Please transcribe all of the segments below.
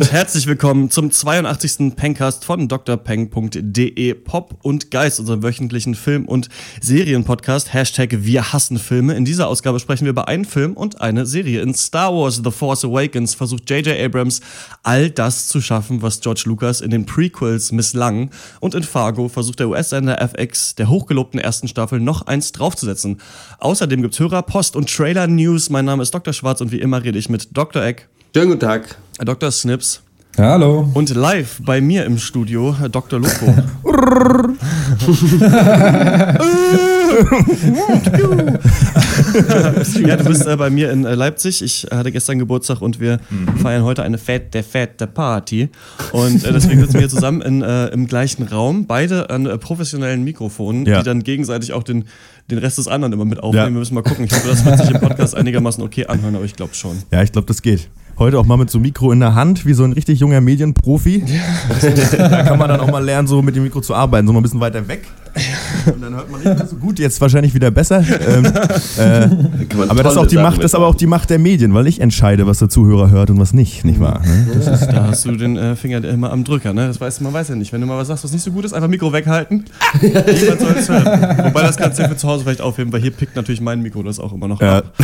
und herzlich willkommen zum 82. Pencast von drpeng.de Pop und Geist, unserem wöchentlichen Film- und Serienpodcast. Hashtag Wir hassen Filme. In dieser Ausgabe sprechen wir über einen Film und eine Serie. In Star Wars The Force Awakens versucht J.J. Abrams all das zu schaffen, was George Lucas in den Prequels misslang. Und in Fargo versucht der US-Sender FX der hochgelobten ersten Staffel noch eins draufzusetzen. Außerdem gibt's Hörer, Post und Trailer-News. Mein Name ist Dr. Schwarz und wie immer rede ich mit Dr. Eck. Schönen guten Tag. Dr. Snips. Hallo. Und live bei mir im Studio Dr. Loco. ja, du bist äh, bei mir in äh, Leipzig. Ich hatte gestern Geburtstag und wir mhm. feiern heute eine fette, fette Party. Und äh, deswegen sitzen wir zusammen in, äh, im gleichen Raum, beide an äh, professionellen Mikrofonen, ja. die dann gegenseitig auch den, den Rest des anderen immer mit aufnehmen. Ja. Wir müssen mal gucken. Ich hoffe, das wird sich im Podcast einigermaßen okay anhören, aber ich glaube schon. Ja, ich glaube, das geht. Heute auch mal mit so einem Mikro in der Hand, wie so ein richtig junger Medienprofi. Ja. da kann man dann auch mal lernen, so mit dem Mikro zu arbeiten, so mal ein bisschen weiter weg. Und dann hört man nicht mehr so gut, jetzt wahrscheinlich wieder besser. Ähm, äh, aber das ist, auch die Macht, das ist aber auch die Macht der Medien, weil ich entscheide, was der Zuhörer hört und was nicht, nicht wahr? Ne? Ist, da hast du den äh, Finger immer am Drücker, ne? Das weiß, man weiß ja nicht. Wenn du mal was sagst, was nicht so gut ist, einfach Mikro weghalten. Niemand soll es hören. Wobei das kannst du ja für zu Hause vielleicht aufheben, weil hier pickt natürlich mein Mikro das auch immer noch ja. ab.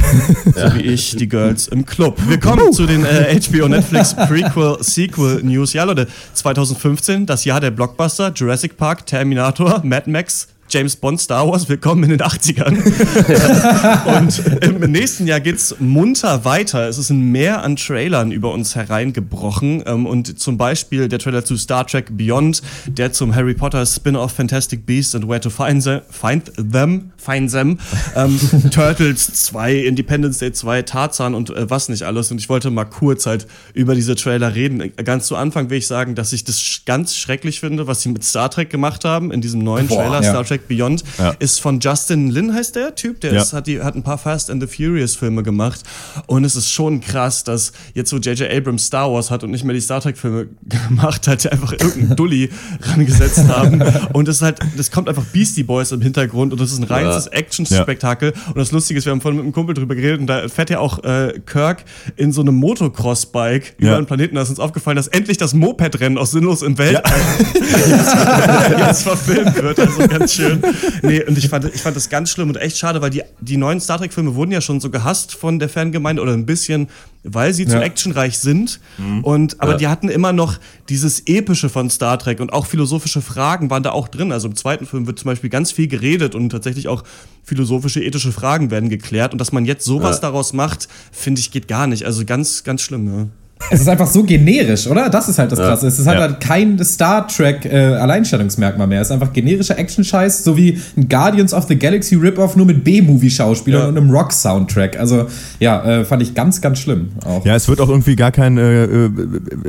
So wie ich, die Girls im Club. Wir kommen zu den äh, HBO Netflix Prequel Sequel News. Ja, Leute, 2015, das Jahr der Blockbuster, Jurassic Park, Terminator, Mad Max, Max James Bond, Star Wars, willkommen in den 80ern. und im nächsten Jahr geht es munter weiter. Es ist ein Meer an Trailern über uns hereingebrochen. Ähm, und zum Beispiel der Trailer zu Star Trek Beyond, der zum Harry Potter Spin-off Fantastic Beasts and Where to Find Them, find them, find them ähm, Turtles 2, Independence Day 2, Tarzan und äh, was nicht alles. Und ich wollte mal kurz halt über diese Trailer reden. Ganz zu Anfang will ich sagen, dass ich das ganz schrecklich finde, was sie mit Star Trek gemacht haben in diesem neuen Boah, Trailer, ja. Star Trek Trek Beyond, ja. ist von Justin Lin, heißt der Typ, der ja. ist, hat, die, hat ein paar Fast and the Furious Filme gemacht. Und es ist schon krass, dass jetzt so J.J. Abrams Star Wars hat und nicht mehr die Star Trek Filme gemacht hat, die einfach irgendeinen Dulli rangesetzt haben. Und es ist halt, das kommt einfach Beastie Boys im Hintergrund und das ist ein reines ja. Action-Spektakel. Und das Lustige ist, wir haben vorhin mit einem Kumpel drüber geredet und da fährt ja auch äh, Kirk in so einem Motocross-Bike über einen Planeten. Da ist uns aufgefallen, dass endlich das Moped-Rennen aus Sinnlos im Weltall jetzt verfilmt wird. Also ganz schön schön. Nee, und ich fand, ich fand das ganz schlimm und echt schade, weil die, die neuen Star Trek-Filme wurden ja schon so gehasst von der Fangemeinde oder ein bisschen, weil sie ja. zu actionreich sind. Mhm. Und, aber ja. die hatten immer noch dieses Epische von Star Trek und auch philosophische Fragen waren da auch drin. Also im zweiten Film wird zum Beispiel ganz viel geredet und tatsächlich auch philosophische, ethische Fragen werden geklärt. Und dass man jetzt sowas ja. daraus macht, finde ich, geht gar nicht. Also ganz, ganz schlimm, ja. Es ist einfach so generisch, oder? Das ist halt das Krasse. Ja. Es ist halt, ja. halt kein Star Trek äh, Alleinstellungsmerkmal mehr. Es ist einfach generischer Action-Scheiß, so wie ein Guardians of the Galaxy Rip-Off nur mit B-Movie-Schauspielern ja. und einem Rock-Soundtrack. Also ja, äh, fand ich ganz, ganz schlimm. Auch. Ja, es wird auch irgendwie gar kein äh, äh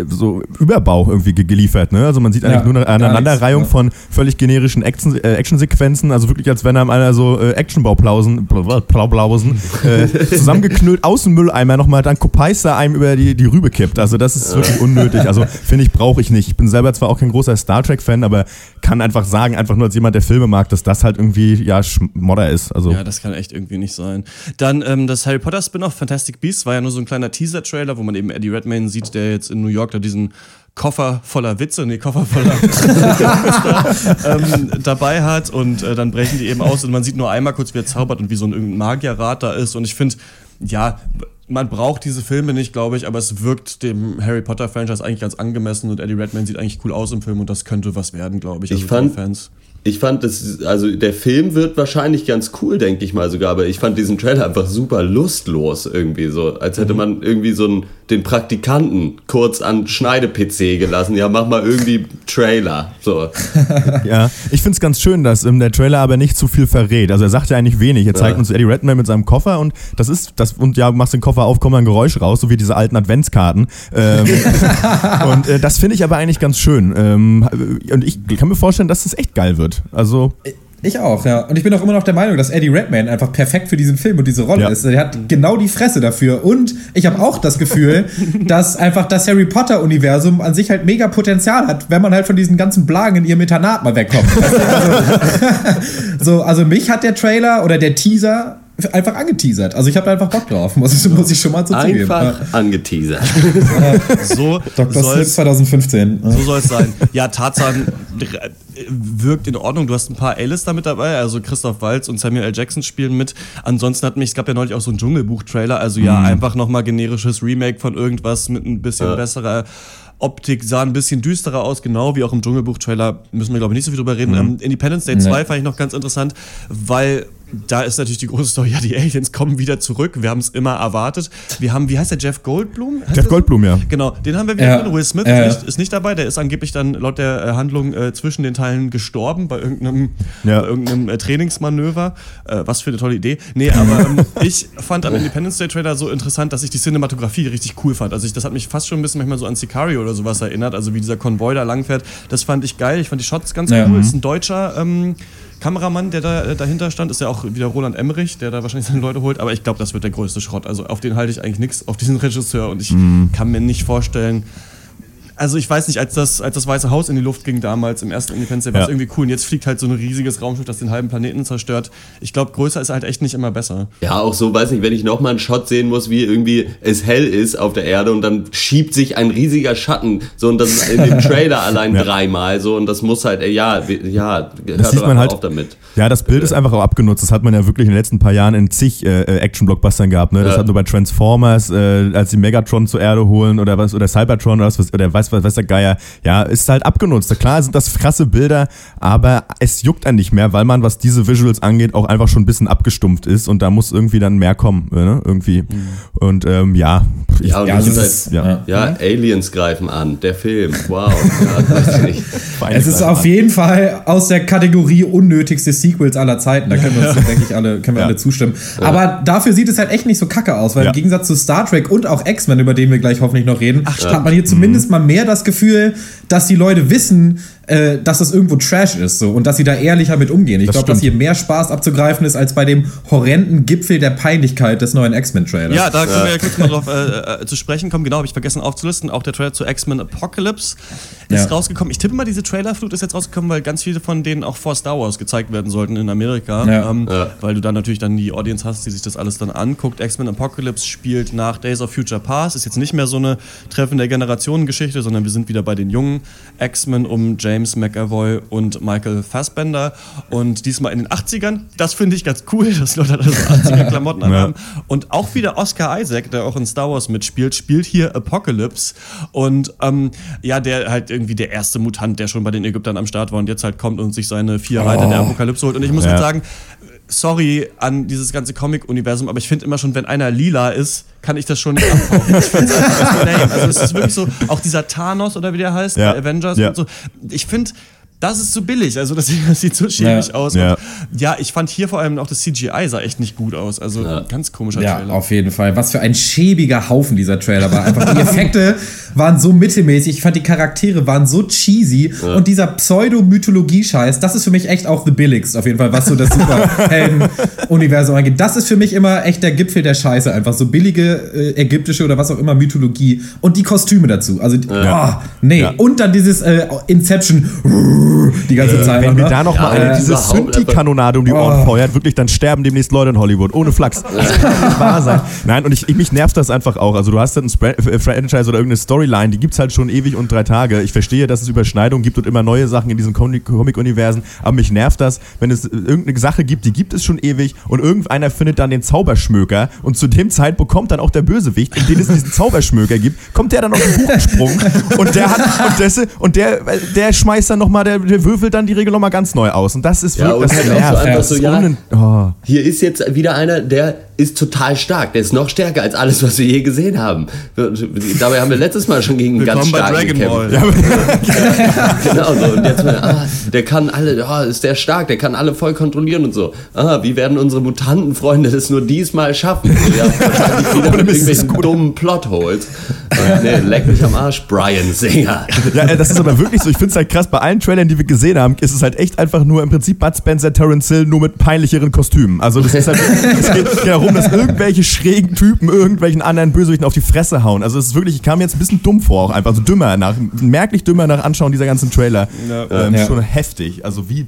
so Überbau irgendwie geliefert. Ne? Also man sieht eigentlich nur eine Aneinanderreihung von völlig generischen Action, äh, Action-Sequenzen. Also wirklich, als wenn einem einer so äh, Action-Bauplausen Blaublausen, zusammengeknüllt aus dem Mülleimer nochmal dann Kopeister einem über die, die Rübe kippt. Also das ist wirklich unnötig. Also finde ich, brauche ich nicht. Ich bin selber zwar auch kein großer Star Trek-Fan, aber kann einfach sagen, einfach nur als jemand, der Filme mag, dass das halt irgendwie, ja, Schmodder ist. Also. Ja, das kann echt irgendwie nicht sein. Dann ähm, das Harry Potter Spin-off Fantastic Beasts war ja nur so ein kleiner Teaser-Trailer, wo man eben Eddie Redmayne sieht, der jetzt in New York da diesen Koffer voller Witze, nee, Koffer voller ähm, dabei hat und äh, dann brechen die eben aus und man sieht nur einmal kurz, wie er zaubert und wie so ein Magierrat da ist und ich finde, ja, man braucht diese Filme nicht, glaube ich, aber es wirkt dem Harry Potter Franchise eigentlich ganz angemessen und Eddie Redmayne sieht eigentlich cool aus im Film und das könnte was werden, glaube ich. Also ich fand, Fans. Ich fand das, also der Film wird wahrscheinlich ganz cool, denke ich mal sogar, aber ich fand diesen Trailer einfach super lustlos irgendwie so, als hätte mhm. man irgendwie so einen, den Praktikanten kurz an Schneide-PC gelassen. Ja, mach mal irgendwie Trailer. So. ja, ich finde es ganz schön, dass ähm, der Trailer aber nicht zu viel verrät. Also er sagt ja eigentlich wenig. Er zeigt ja. uns Eddie Redmayne mit seinem Koffer und das ist, das, und ja, machst den Koffer auf, kommt ein Geräusch raus, so wie diese alten Adventskarten. Ähm, und äh, das finde ich aber eigentlich ganz schön. Ähm, und ich kann mir vorstellen, dass das echt geil wird. Also. Ich auch, ja. Und ich bin auch immer noch der Meinung, dass Eddie Redmayne einfach perfekt für diesen Film und diese Rolle ja. ist. Er hat genau die Fresse dafür. Und ich habe auch das Gefühl, dass einfach das Harry Potter-Universum an sich halt mega Potenzial hat, wenn man halt von diesen ganzen Blagen in ihrem Internat mal wegkommt. also, so, also mich hat der Trailer oder der Teaser einfach angeteasert. Also ich habe einfach Bock drauf, muss ich, muss ich schon mal so zugeben. Einfach ja. angeteasert. so Dr. Sleep 2015. So soll es sein. Ja, Tarzan wirkt in Ordnung. Du hast ein paar A-Lister mit dabei, also Christoph Waltz und Samuel L. Jackson spielen mit. Ansonsten hat mich, es gab ja neulich auch so einen Dschungelbuch-Trailer, also ja, mhm. einfach nochmal generisches Remake von irgendwas mit ein bisschen ja. besserer Optik sah ein bisschen düsterer aus, genau wie auch im Dschungelbuch-Trailer. Müssen wir, glaube ich, nicht so viel drüber reden. Mhm. Ähm, Independence Day 2 fand ich noch ganz interessant, weil da ist natürlich die große Story, ja, die Aliens kommen wieder zurück. Wir haben es immer erwartet. Wir haben, wie heißt der, Jeff Goldblum? Heißt Jeff Goldblum, so? ja. Genau, den haben wir wieder. Ja. Will Smith äh. ist, nicht, ist, nicht, dabei. Der ist angeblich dann laut der äh, Handlung äh, zwischen den Teilen gestorben bei irgendeinem, ja. bei irgendeinem äh, Trainingsmanöver. Äh, was für eine tolle Idee. Nee, aber ähm, ich fand am Independence Day Trailer so interessant, dass ich die Cinematografie richtig cool fand. Also ich, das hat mich fast schon ein bisschen manchmal so an Sicario oder sowas erinnert. Also wie dieser Konvoi da langfährt. Das fand ich geil. Ich fand die Shots ganz ja. cool. Ist ein deutscher ähm, Kameramann, der da äh, dahinter stand, ist ja auch wieder Roland Emmerich, der da wahrscheinlich seine Leute holt. Aber ich glaube, das wird der größte Schrott. Also auf den halte ich eigentlich nichts, auf diesen Regisseur. Und ich mhm. kann mir nicht vorstellen, also ich weiß nicht, als das, als das Weiße Haus in die Luft ging damals im ersten Independence Day, war es irgendwie cool. Und jetzt fliegt halt so ein riesiges Raumschiff, das den halben Planeten zerstört. Ich glaube, größer ist halt echt nicht immer besser. Ja, auch so, weiß nicht, wenn ich nochmal einen Shot sehen muss, wie irgendwie es hell ist auf der Erde und dann schiebt sich ein riesiger Schatten. So und das in dem Trailer allein ja. dreimal so und das muss halt, ja, ja, das sieht man halt, auf damit. Ja, das Bild ist einfach auch abgenutzt. Das hat man ja wirklich in den letzten paar Jahren in zig äh, äh Action-Blockbustern gehabt. Ne? Das ja. hat nur bei Transformers, äh, als die Megatron zur Erde holen oder was, oder Cybertron oder was, oder weiß, was, was der Geier ja, ist halt abgenutzt. Klar sind das krasse Bilder, aber es juckt einen nicht mehr, weil man, was diese Visuals angeht, auch einfach schon ein bisschen abgestumpft ist und da muss irgendwie dann mehr kommen, ne? irgendwie. Mhm. Und ähm, ja. Ich, ja, und ja, halt, ja. ja, Aliens greifen an, der Film. Wow. ja, es ist auf jeden Fall aus der Kategorie unnötigste Sequels aller Zeiten. Da können wir uns, denke ich, alle, können wir alle zustimmen. Aber dafür sieht es halt echt nicht so kacke aus, weil im Gegensatz zu Star Trek und auch X-Men, über den wir gleich hoffentlich noch reden, Ach, hat man hier zumindest mhm. mal mehr das Gefühl, dass die Leute wissen, äh, dass das irgendwo Trash ist so, und dass sie da ehrlicher mit umgehen. Ich glaube, dass hier mehr Spaß abzugreifen ist als bei dem horrenden Gipfel der Peinlichkeit des neuen X-Men-Trailers. Ja, da können wir ja kurz mal drauf äh, äh, zu sprechen kommen. Genau, habe ich vergessen aufzulisten. Auch der Trailer zu X-Men Apocalypse ist ja. rausgekommen. Ich tippe mal, diese Trailerflut ist jetzt rausgekommen, weil ganz viele von denen auch vor Star Wars gezeigt werden sollten in Amerika. Ja. Ähm, ja. Weil du dann natürlich dann die Audience hast, die sich das alles dann anguckt. X-Men Apocalypse spielt nach Days of Future Past. Ist jetzt nicht mehr so eine Treffen der Generationen-Geschichte, sondern wir sind wieder bei den jungen X-Men um James McAvoy und Michael Fassbender. Und diesmal in den 80ern. Das finde ich ganz cool, dass Leute alle so 80er-Klamotten ja. haben. Und auch wieder Oscar Isaac, der auch in Star Wars mitspielt, spielt hier Apocalypse. Und ähm, ja, der halt irgendwie der erste Mutant, der schon bei den Ägyptern am Start war und jetzt halt kommt und sich seine vier Reiter oh. der Apokalypse holt. Und ich muss ja. halt sagen, sorry an dieses ganze Comic-Universum, aber ich finde immer schon, wenn einer lila ist, kann ich das schon nicht abkaufen. ich finde es Also es ist wirklich so, auch dieser Thanos oder wie der heißt, ja. Avengers ja. und so. Ich finde, das ist zu billig. Also das, das sieht so schäbig ja. aus. Ja. ja. ich fand hier vor allem auch das CGI sah echt nicht gut aus. Also ja. ganz komischer ja, Trailer. Ja, auf jeden Fall. Was für ein schäbiger Haufen dieser Trailer war. Einfach die Effekte waren so mittelmäßig. Ich fand die Charaktere waren so cheesy und dieser Pseudo-Mythologie-Scheiß, das ist für mich echt auch the billigst auf jeden Fall, was so das Superhelden-Universum angeht. Das ist für mich immer echt der Gipfel der Scheiße. Einfach so billige äh, ägyptische oder was auch immer Mythologie und die Kostüme dazu. Also, oh, nee. Und dann dieses äh, Inception die ganze Zeit. Wenn mir da noch mal eine, diese Synthi-Kanonade um die Ohren oh. feuert, wirklich, dann sterben demnächst Leute in Hollywood. Ohne Flachs. Das kann nicht wahr sein. Nein, und ich, ich, mich nervt das einfach auch. Also du hast dann ein äh, Franchise oder irgendeine Storyline, die gibt es halt schon ewig und drei Tage. Ich verstehe, dass es Überschneidungen gibt und immer neue Sachen in diesen Comic-Universen, aber mich nervt das, wenn es irgendeine Sache gibt, die gibt es schon ewig und irgendeiner findet dann den Zauberschmöker und zu dem Zeit bekommt dann auch der Bösewicht, in dem es diesen Zauberschmöker gibt, kommt der dann auf den Buchensprung und der hat und, das, und der, der schmeißt dann nochmal, der, der würfelt dann die Regel nochmal ganz neu aus. Und das ist wirklich ja, und halt so ja, oh. hier ist jetzt wieder einer, der ist total stark. Der ist noch stärker als alles, was wir je gesehen haben. Dabei haben wir letztes Mal schon gegen einen ganz starken gekämpft. Ja. genau so. Und jetzt mal, ah, der kann alle, oh, ist der stark, der kann alle voll kontrollieren und so. Ah, wie werden unsere Mutantenfreunde das nur diesmal schaffen? Ja, wahrscheinlich wieder mit irgendwelchen dummen Plotholes. nee, leck mich am Arsch, Brian Singer. Ja, das ist aber wirklich so. Ich finde es halt krass, bei allen Trailern, die wir gesehen haben, ist es halt echt einfach nur im Prinzip Bud Spencer, Terence Hill, nur mit peinlicheren Kostümen. Also das ist halt, es geht darum, dass irgendwelche schrägen Typen irgendwelchen anderen Bösewichten auf die Fresse hauen. Also es ist wirklich, ich kam jetzt ein bisschen dumm vor, auch einfach so dümmer nach, merklich dümmer nach Anschauen dieser ganzen Trailer. Ja. Ähm, ja. Schon heftig. Also wie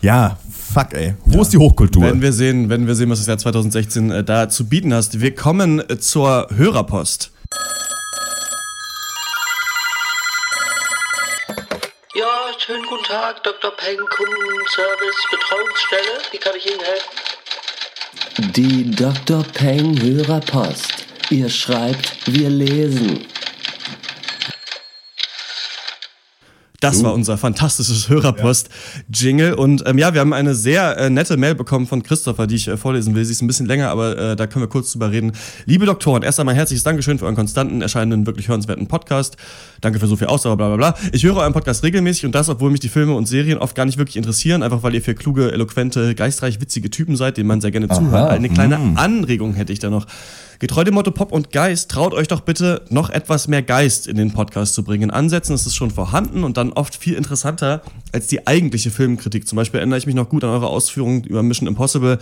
Ja, fuck, ey. Wo ja. ist die Hochkultur? Wenn wir sehen, wenn wir sehen, was das Jahr 2016 äh, da zu bieten hast. Wir kommen äh, zur Hörerpost. Ja, schönen guten Tag, Dr. Peng, Kundenservice, Betreuungsstelle. Wie kann ich Ihnen helfen? Die Dr. Peng Hörerpost. Ihr schreibt, wir lesen. Das uh. war unser fantastisches Hörerpost-Jingle. Und ähm, ja, wir haben eine sehr äh, nette Mail bekommen von Christopher, die ich äh, vorlesen will. Sie ist ein bisschen länger, aber äh, da können wir kurz drüber reden. Liebe Doktoren, erst einmal herzliches Dankeschön für euren konstanten, erscheinenden, wirklich hörenswerten Podcast. Danke für so viel Ausdauer, bla bla bla. Ich höre euren Podcast regelmäßig und das, obwohl mich die Filme und Serien oft gar nicht wirklich interessieren, einfach weil ihr für kluge, eloquente, geistreich witzige Typen seid, denen man sehr gerne Aha. zuhört. Eine kleine mm. Anregung hätte ich da noch. Getreu dem Motto Pop und Geist, traut euch doch bitte noch etwas mehr Geist in den Podcast zu bringen. In Ansätzen ist es schon vorhanden und dann oft viel interessanter als die eigentliche Filmkritik. Zum Beispiel erinnere ich mich noch gut an eure Ausführungen über Mission Impossible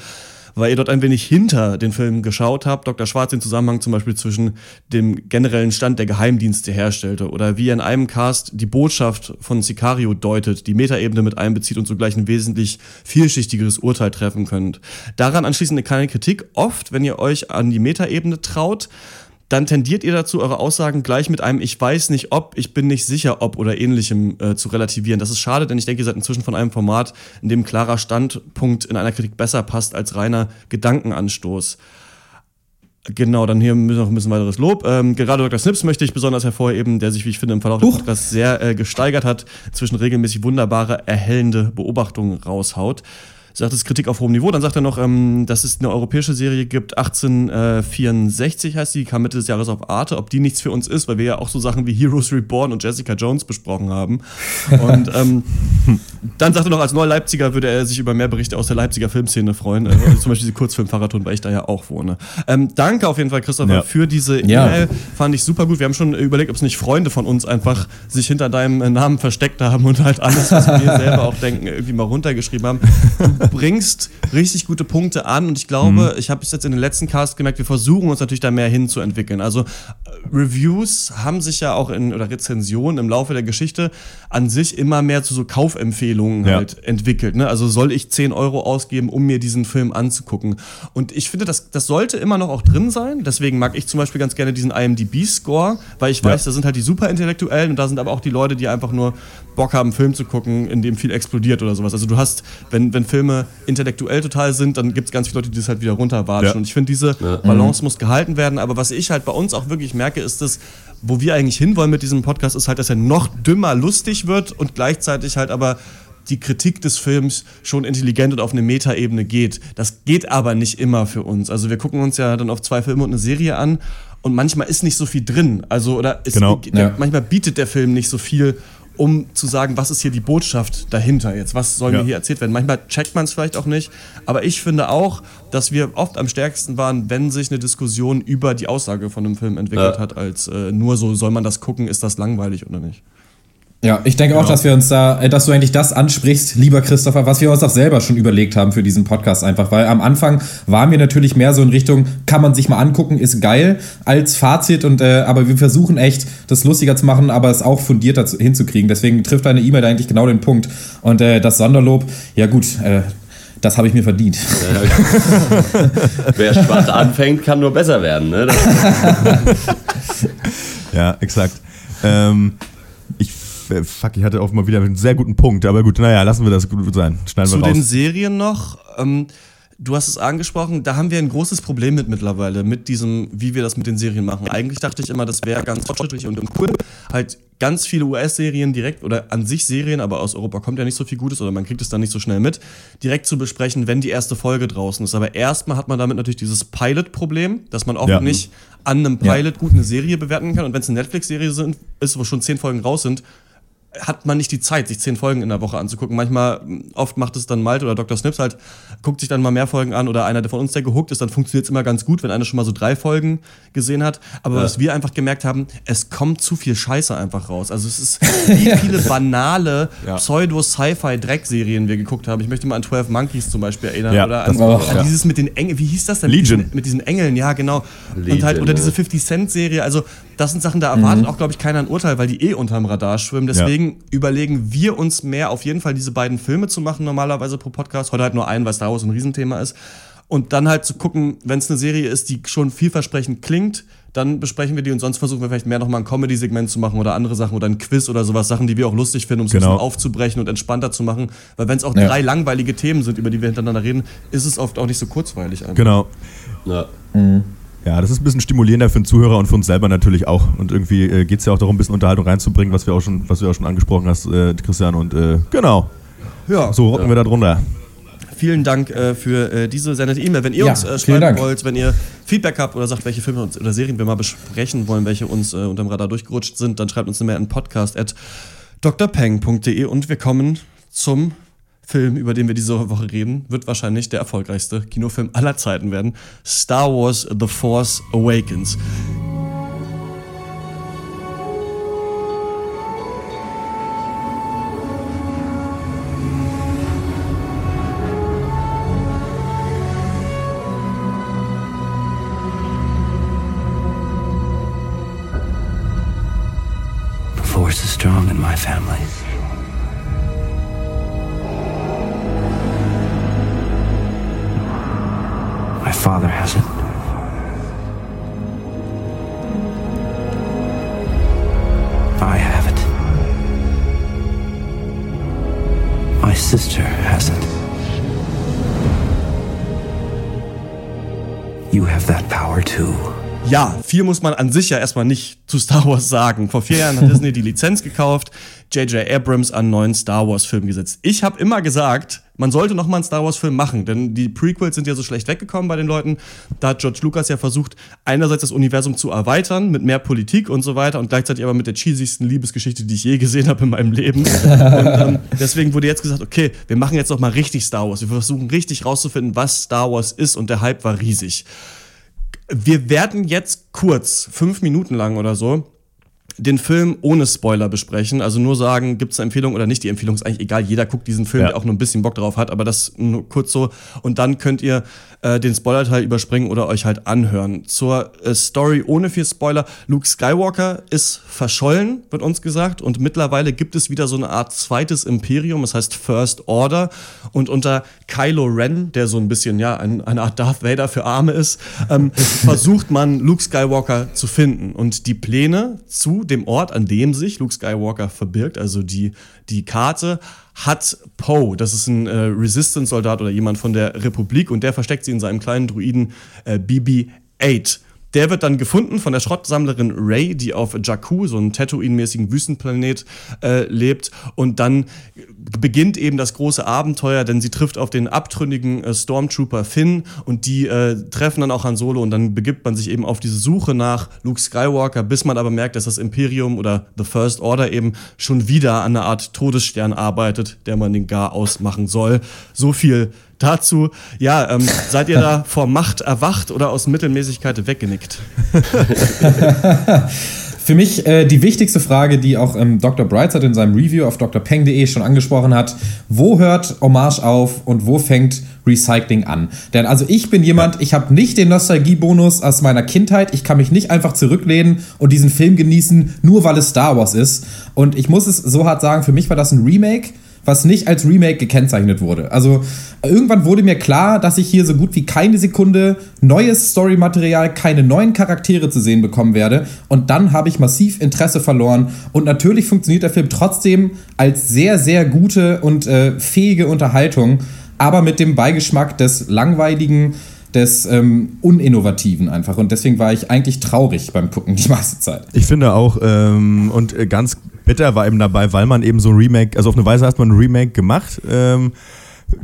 weil ihr dort ein wenig hinter den Film geschaut habt. Dr. Schwarz den Zusammenhang zum Beispiel zwischen dem generellen Stand der Geheimdienste herstellte oder wie er in einem Cast die Botschaft von Sicario deutet, die Metaebene mit einbezieht und sogleich ein wesentlich vielschichtigeres Urteil treffen könnt. Daran anschließend eine kleine Kritik. Oft, wenn ihr euch an die Metaebene traut, dann tendiert ihr dazu, eure Aussagen gleich mit einem Ich weiß nicht ob, ich bin nicht sicher ob oder ähnlichem äh, zu relativieren. Das ist schade, denn ich denke, ihr seid inzwischen von einem Format, in dem klarer Standpunkt in einer Kritik besser passt als reiner Gedankenanstoß. Genau, dann hier noch ein bisschen weiteres Lob. Ähm, gerade Dr. Snips möchte ich besonders hervorheben, der sich, wie ich finde, im Verlauf des Podcasts sehr äh, gesteigert hat, zwischen regelmäßig wunderbare, erhellende Beobachtungen raushaut sagt es Kritik auf hohem Niveau. Dann sagt er noch, ähm, dass es eine europäische Serie gibt, 1864 heißt die, kam Mitte des Jahres auf Arte, ob die nichts für uns ist, weil wir ja auch so Sachen wie Heroes Reborn und Jessica Jones besprochen haben. Und ähm, dann sagt er noch, als Neu-Leipziger würde er sich über mehr Berichte aus der Leipziger Filmszene freuen. Äh, zum Beispiel diese Kurzfilm-Fahrradtour, weil ich da ja auch wohne. Ähm, danke auf jeden Fall, Christopher, ja. für diese E-Mail. Ja. Fand ich super gut. Wir haben schon überlegt, ob es nicht Freunde von uns einfach sich hinter deinem äh, Namen versteckt haben und halt alles, was wir selber auch denken, irgendwie mal runtergeschrieben haben. Bringst richtig gute Punkte an und ich glaube, mhm. ich habe es jetzt in den letzten Cast gemerkt, wir versuchen uns natürlich da mehr hinzuentwickeln. Also äh, Reviews haben sich ja auch in oder Rezensionen im Laufe der Geschichte an sich immer mehr zu so Kaufempfehlungen ja. halt entwickelt. Ne? Also soll ich 10 Euro ausgeben, um mir diesen Film anzugucken? Und ich finde, das, das sollte immer noch auch drin sein. Deswegen mag ich zum Beispiel ganz gerne diesen IMDb-Score, weil ich weiß, ja. da sind halt die Superintellektuellen und da sind aber auch die Leute, die einfach nur Bock haben, Film zu gucken, in dem viel explodiert oder sowas. Also du hast, wenn, wenn Filme intellektuell total sind, dann gibt es ganz viele Leute, die das halt wieder runterwatschen. Ja. Und ich finde, diese ja. Balance mhm. muss gehalten werden. Aber was ich halt bei uns auch wirklich merke, ist das, wo wir eigentlich hinwollen mit diesem Podcast, ist halt, dass er noch dümmer lustig wird und gleichzeitig halt aber die Kritik des Films schon intelligent und auf eine Metaebene geht. Das geht aber nicht immer für uns. Also wir gucken uns ja dann auf zwei Filme und eine Serie an und manchmal ist nicht so viel drin. Also oder ist, genau. der, manchmal bietet der Film nicht so viel um zu sagen, was ist hier die Botschaft dahinter jetzt, was soll ja. mir hier erzählt werden. Manchmal checkt man es vielleicht auch nicht, aber ich finde auch, dass wir oft am stärksten waren, wenn sich eine Diskussion über die Aussage von einem Film entwickelt ja. hat, als äh, nur so, soll man das gucken, ist das langweilig oder nicht. Ja, ich denke genau. auch, dass wir uns da, äh, dass du eigentlich das ansprichst, lieber Christopher, was wir uns auch selber schon überlegt haben für diesen Podcast einfach, weil am Anfang waren wir natürlich mehr so in Richtung, kann man sich mal angucken, ist geil als Fazit und äh, aber wir versuchen echt, das lustiger zu machen, aber es auch fundierter zu, hinzukriegen. Deswegen trifft deine E-Mail eigentlich genau den Punkt. Und äh, das Sonderlob, ja gut, äh, das habe ich mir verdient. Wer schwach anfängt, kann nur besser werden. Ne? ja, exakt. Ähm, äh, fuck, ich hatte auch mal wieder einen sehr guten Punkt, aber gut, naja, lassen wir das gut sein. Schneiden Zu wir raus. den Serien noch, ähm, du hast es angesprochen, da haben wir ein großes Problem mit mittlerweile, mit diesem, wie wir das mit den Serien machen. Eigentlich dachte ich immer, das wäre ganz fortschrittlich und cool. Halt ganz viele US-Serien direkt oder an sich Serien, aber aus Europa kommt ja nicht so viel Gutes oder man kriegt es dann nicht so schnell mit, direkt zu besprechen, wenn die erste Folge draußen ist. Aber erstmal hat man damit natürlich dieses Pilot-Problem, dass man oft ja. nicht an einem Pilot ja. gut eine Serie bewerten kann. Und wenn es eine Netflix-Serie ist, wo schon zehn Folgen raus sind, hat man nicht die Zeit, sich zehn Folgen in der Woche anzugucken. Manchmal, oft macht es dann Malte oder Dr. Snips halt, guckt sich dann mal mehr Folgen an oder einer der von uns, der gehuckt ist, dann funktioniert es immer ganz gut, wenn einer schon mal so drei Folgen gesehen hat. Aber ja. was wir einfach gemerkt haben, es kommt zu viel Scheiße einfach raus. Also es ist, wie viele banale ja. Pseudo-Sci-Fi-Dreckserien wir geguckt haben. Ich möchte mal an 12 Monkeys zum Beispiel erinnern. Ja, oder an, auch, an dieses mit den Engeln, wie hieß das denn? Legion. Mit diesen, mit diesen Engeln, ja genau. Legion, Und halt, oder diese 50-Cent-Serie. Also das sind Sachen, da erwartet mhm. auch, glaube ich, keiner ein Urteil, weil die eh unterm Radar schwimmen. Deswegen deswegen überlegen wir uns mehr, auf jeden Fall diese beiden Filme zu machen, normalerweise pro Podcast. Heute halt nur einen, weil Star Wars ein Riesenthema ist. Und dann halt zu gucken, wenn es eine Serie ist, die schon vielversprechend klingt, dann besprechen wir die und sonst versuchen wir vielleicht mehr nochmal ein Comedy-Segment zu machen oder andere Sachen oder ein Quiz oder sowas, Sachen, die wir auch lustig finden, um es genau. aufzubrechen und entspannter zu machen. Weil wenn es auch ja. drei langweilige Themen sind, über die wir hintereinander reden, ist es oft auch nicht so kurzweilig. Einfach. Genau. Ja. Mhm. Ja, das ist ein bisschen stimulierender für den Zuhörer und für uns selber natürlich auch. Und irgendwie äh, geht es ja auch darum, ein bisschen Unterhaltung reinzubringen, was wir auch schon, was du auch schon angesprochen hast, äh, Christian. Und äh, genau. Ja. So rocken ja. wir da drunter vielen Dank äh, für äh, diese sendete E-Mail. Wenn ihr ja, uns äh, schreiben Dank. wollt, wenn ihr Feedback habt oder sagt, welche Filme oder Serien wir mal besprechen wollen, welche uns äh, unterm Radar durchgerutscht sind, dann schreibt uns eine Mail an podcast.drpeng.de und wir kommen zum Film, über den wir diese Woche reden, wird wahrscheinlich der erfolgreichste Kinofilm aller Zeiten werden. Star Wars The Force Awakens. strong in my family. Father has it. I have it. My sister has it. You have that power too. Ja, viel muss man an sich ja erstmal nicht zu Star Wars sagen. Vor vier Jahren hat Disney die Lizenz gekauft, J.J. Abrams an neuen Star Wars-Film gesetzt. Ich habe immer gesagt, man sollte noch mal einen Star Wars-Film machen, denn die Prequels sind ja so schlecht weggekommen bei den Leuten. Da hat George Lucas ja versucht, einerseits das Universum zu erweitern mit mehr Politik und so weiter und gleichzeitig aber mit der cheesigsten Liebesgeschichte, die ich je gesehen habe in meinem Leben. und ähm, deswegen wurde jetzt gesagt, okay, wir machen jetzt noch mal richtig Star Wars. Wir versuchen richtig rauszufinden, was Star Wars ist und der Hype war riesig. Wir werden jetzt kurz, fünf Minuten lang oder so, den Film ohne Spoiler besprechen. Also nur sagen, gibt es eine Empfehlung oder nicht. Die Empfehlung ist eigentlich egal. Jeder guckt diesen Film, ja. der auch nur ein bisschen Bock drauf hat. Aber das nur kurz so. Und dann könnt ihr äh, den Spoiler-Teil überspringen oder euch halt anhören. Zur äh, Story ohne viel Spoiler. Luke Skywalker ist verschollen, wird uns gesagt. Und mittlerweile gibt es wieder so eine Art zweites Imperium. Das heißt First Order. Und unter Kylo Ren, der so ein bisschen, ja, ein, eine Art Darth Vader für Arme ist, ähm, versucht man, Luke Skywalker zu finden. Und die Pläne zu dem Ort, an dem sich Luke Skywalker verbirgt, also die, die Karte, hat Poe. Das ist ein äh, Resistance-Soldat oder jemand von der Republik und der versteckt sie in seinem kleinen Druiden äh, BB-8. Der wird dann gefunden von der Schrottsammlerin Ray, die auf Jakku, so einem Tatooine-mäßigen Wüstenplanet, äh, lebt. Und dann beginnt eben das große Abenteuer, denn sie trifft auf den abtrünnigen äh, Stormtrooper Finn und die äh, treffen dann auch Han Solo und dann begibt man sich eben auf diese Suche nach Luke Skywalker, bis man aber merkt, dass das Imperium oder The First Order eben schon wieder an einer Art Todesstern arbeitet, der man den gar ausmachen soll. So viel dazu, ja, ähm, seid ihr da vor Macht erwacht oder aus Mittelmäßigkeit weggenickt? Für mich äh, die wichtigste Frage, die auch ähm, Dr. Brightside in seinem Review auf drpeng.de schon angesprochen hat. Wo hört Hommage auf und wo fängt Recycling an? Denn also ich bin jemand, ich habe nicht den Nostalgiebonus aus meiner Kindheit. Ich kann mich nicht einfach zurücklehnen und diesen Film genießen, nur weil es Star Wars ist. Und ich muss es so hart sagen, für mich war das ein Remake was nicht als Remake gekennzeichnet wurde. Also irgendwann wurde mir klar, dass ich hier so gut wie keine Sekunde neues Storymaterial, keine neuen Charaktere zu sehen bekommen werde. Und dann habe ich massiv Interesse verloren. Und natürlich funktioniert der Film trotzdem als sehr, sehr gute und äh, fähige Unterhaltung, aber mit dem Beigeschmack des langweiligen, des ähm, Uninnovativen einfach. Und deswegen war ich eigentlich traurig beim Gucken die meiste Zeit. Ich finde auch, ähm, und äh, ganz bitter war eben dabei, weil man eben so ein Remake, also auf eine Weise hat man ein Remake gemacht. Ähm,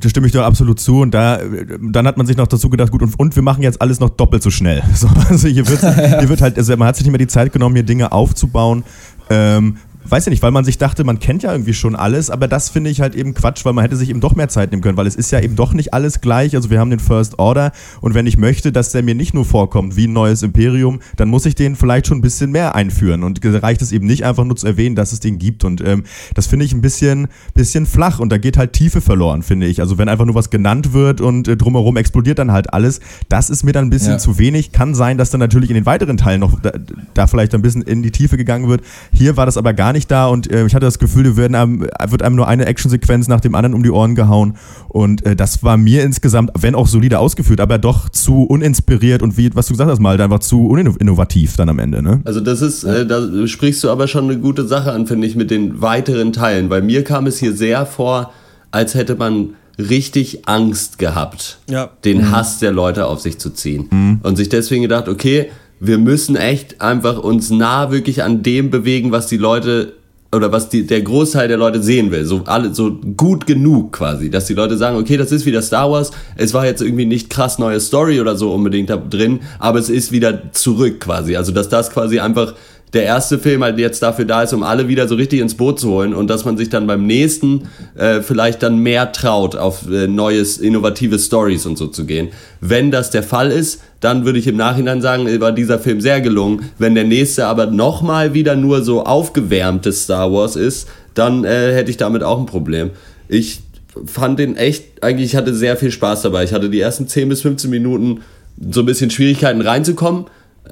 da stimme ich dir absolut zu. Und da, dann hat man sich noch dazu gedacht, gut, und, und wir machen jetzt alles noch doppelt so schnell. So, also hier wird, hier wird halt, also man hat sich nicht mehr die Zeit genommen, hier Dinge aufzubauen. Ähm, weiß ja nicht, weil man sich dachte, man kennt ja irgendwie schon alles, aber das finde ich halt eben Quatsch, weil man hätte sich eben doch mehr Zeit nehmen können, weil es ist ja eben doch nicht alles gleich. Also wir haben den First Order und wenn ich möchte, dass der mir nicht nur vorkommt wie ein neues Imperium, dann muss ich den vielleicht schon ein bisschen mehr einführen und reicht es eben nicht einfach nur zu erwähnen, dass es den gibt und ähm, das finde ich ein bisschen, bisschen flach und da geht halt Tiefe verloren, finde ich. Also wenn einfach nur was genannt wird und äh, drumherum explodiert dann halt alles, das ist mir dann ein bisschen ja. zu wenig. Kann sein, dass dann natürlich in den weiteren Teilen noch da, da vielleicht ein bisschen in die Tiefe gegangen wird. Hier war das aber gar nicht nicht da und äh, ich hatte das Gefühl, wir werden einem, wird einem nur eine Actionsequenz nach dem anderen um die Ohren gehauen. Und äh, das war mir insgesamt, wenn auch solide ausgeführt, aber doch zu uninspiriert und wie, was du gesagt hast, mal einfach zu uninnovativ dann am Ende. Ne? Also das ist, äh, da sprichst du aber schon eine gute Sache an, finde ich, mit den weiteren Teilen. Weil mir kam es hier sehr vor, als hätte man richtig Angst gehabt, Ja. den Mhm. Hass der Leute auf sich zu ziehen. Und sich deswegen gedacht, okay, wir müssen echt einfach uns nah wirklich an dem bewegen, was die Leute oder was die, der Großteil der Leute sehen will. So, alle, so gut genug quasi, dass die Leute sagen, okay, das ist wieder Star Wars. Es war jetzt irgendwie nicht krass neue Story oder so unbedingt da drin, aber es ist wieder zurück quasi. Also, dass das quasi einfach der erste Film halt jetzt dafür da ist, um alle wieder so richtig ins Boot zu holen und dass man sich dann beim nächsten äh, vielleicht dann mehr traut, auf äh, neues, innovative Stories und so zu gehen. Wenn das der Fall ist, dann würde ich im Nachhinein sagen, war dieser Film sehr gelungen. Wenn der nächste aber nochmal wieder nur so aufgewärmtes Star Wars ist, dann äh, hätte ich damit auch ein Problem. Ich fand den echt, eigentlich ich hatte sehr viel Spaß dabei. Ich hatte die ersten 10 bis 15 Minuten so ein bisschen Schwierigkeiten reinzukommen.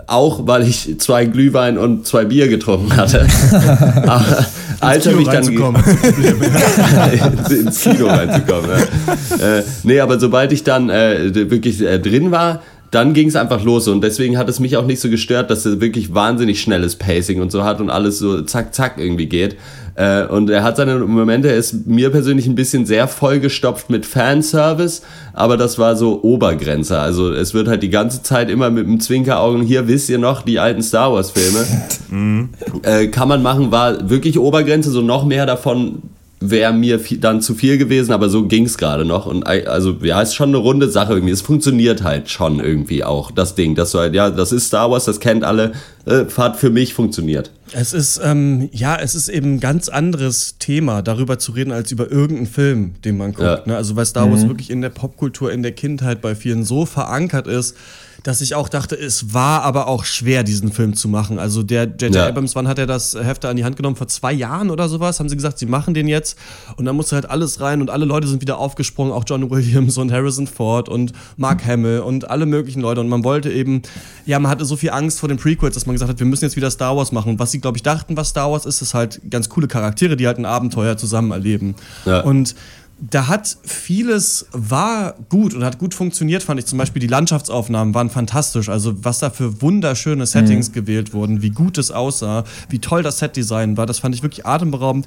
Auch weil ich zwei Glühwein und zwei Bier getrunken hatte. Aber als er mich dann ins Kino reinzukommen. Ja. Äh, nee, aber sobald ich dann äh, wirklich äh, drin war, dann ging es einfach los und deswegen hat es mich auch nicht so gestört, dass er wirklich wahnsinnig schnelles Pacing und so hat und alles so zack, zack irgendwie geht. Äh, und er hat seine Momente, er ist mir persönlich ein bisschen sehr vollgestopft mit Fanservice, aber das war so Obergrenze. Also es wird halt die ganze Zeit immer mit dem Zwinkeraugen, hier wisst ihr noch die alten Star Wars Filme. äh, kann man machen, war wirklich Obergrenze, so noch mehr davon wäre mir viel, dann zu viel gewesen, aber so ging es gerade noch. Und also, ja, ist schon eine runde Sache irgendwie. Es funktioniert halt schon irgendwie auch, das Ding. Dass du halt, ja, das ist Star Wars, das kennt alle. Äh, hat für mich funktioniert. Es ist, ähm, ja, es ist eben ein ganz anderes Thema, darüber zu reden, als über irgendeinen Film, den man guckt. Ja. Ne? Also, weil Star Wars wirklich in der Popkultur, in der Kindheit bei vielen so verankert ist, dass ich auch dachte, es war aber auch schwer, diesen Film zu machen. Also, der J.J. Ja. Abrams, wann hat er das Hefter an die Hand genommen? Vor zwei Jahren oder sowas? Haben sie gesagt, sie machen den jetzt. Und dann musste halt alles rein und alle Leute sind wieder aufgesprungen, auch John Williams und Harrison Ford und Mark Hamill und alle möglichen Leute. Und man wollte eben, ja, man hatte so viel Angst vor den Prequels, dass man gesagt hat, wir müssen jetzt wieder Star Wars machen. Und was sie, glaube ich, dachten, was Star Wars ist, ist halt ganz coole Charaktere, die halt ein Abenteuer zusammen erleben. Ja. Und da hat vieles war gut und hat gut funktioniert, fand ich. Zum Beispiel die Landschaftsaufnahmen waren fantastisch. Also was da für wunderschöne Settings gewählt wurden, wie gut es aussah, wie toll das Setdesign war, das fand ich wirklich atemberaubend.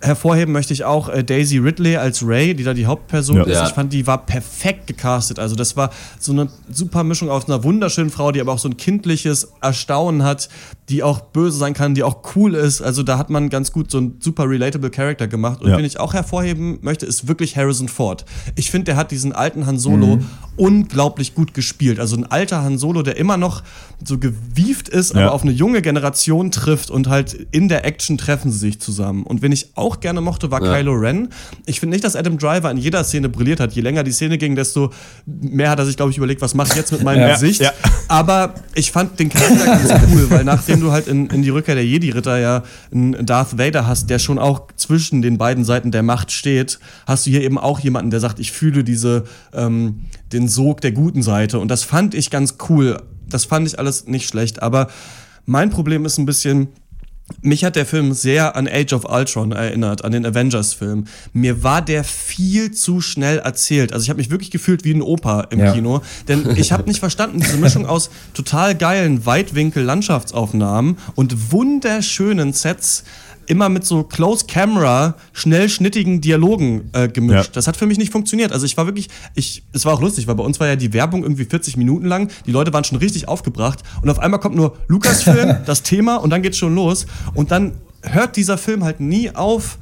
Hervorheben möchte ich auch äh, Daisy Ridley als Ray, die da die Hauptperson Ja. ist. Ich fand, die war perfekt gecastet. Also das war so eine super Mischung aus einer wunderschönen Frau, die aber auch so ein kindliches Erstaunen hat, die auch böse sein kann, die auch cool ist. Also da hat man ganz gut so einen super relatable Character gemacht. Und Ja. wen ich auch hervorheben möchte, ist wirklich Harrison Ford. Ich finde, der hat diesen alten Han Solo unglaublich gut gespielt. Also ein alter Han Solo, der immer noch so gewieft ist, Ja. aber auf eine junge Generation trifft und halt in der Action treffen sie sich zusammen. Und wen ich auch gerne mochte, war Ja. Kylo Ren. Ich finde nicht, dass Adam Driver in jeder Szene brilliert hat. Je länger die Szene ging, desto mehr hat er sich, glaube ich, überlegt, was mache ich jetzt mit meinem Ja. Gesicht. Ja. Aber ich fand den Charakter ganz cool, weil nachdem du halt in, in die Rückkehr der Jedi-Ritter ja einen Darth Vader hast, der schon auch zwischen den beiden Seiten der Macht steht, hast du hier eben auch jemanden, der sagt, ich fühle diese, ähm, den Sog der guten Seite. Und das fand ich ganz cool. Das fand ich alles nicht schlecht. Aber mein Problem ist ein bisschen, mich hat der Film sehr an Age of Ultron erinnert, an den Avengers-Film. Mir war der viel zu schnell erzählt. Also ich habe mich wirklich gefühlt wie ein Opa im Ja. Kino. Denn ich habe nicht verstanden, diese Mischung aus total geilen Weitwinkel-Landschaftsaufnahmen und wunderschönen Sets immer mit so Close Camera, schnell schnittigen Dialogen äh, gemischt. Ja. Das hat für mich nicht funktioniert. Also ich war wirklich, ich, es war auch lustig, weil bei uns war ja die Werbung irgendwie 40 Minuten lang. Die Leute waren schon richtig aufgebracht und auf einmal kommt nur Lukas-Film, das Thema und dann geht's schon los. Und dann hört dieser Film halt nie auf,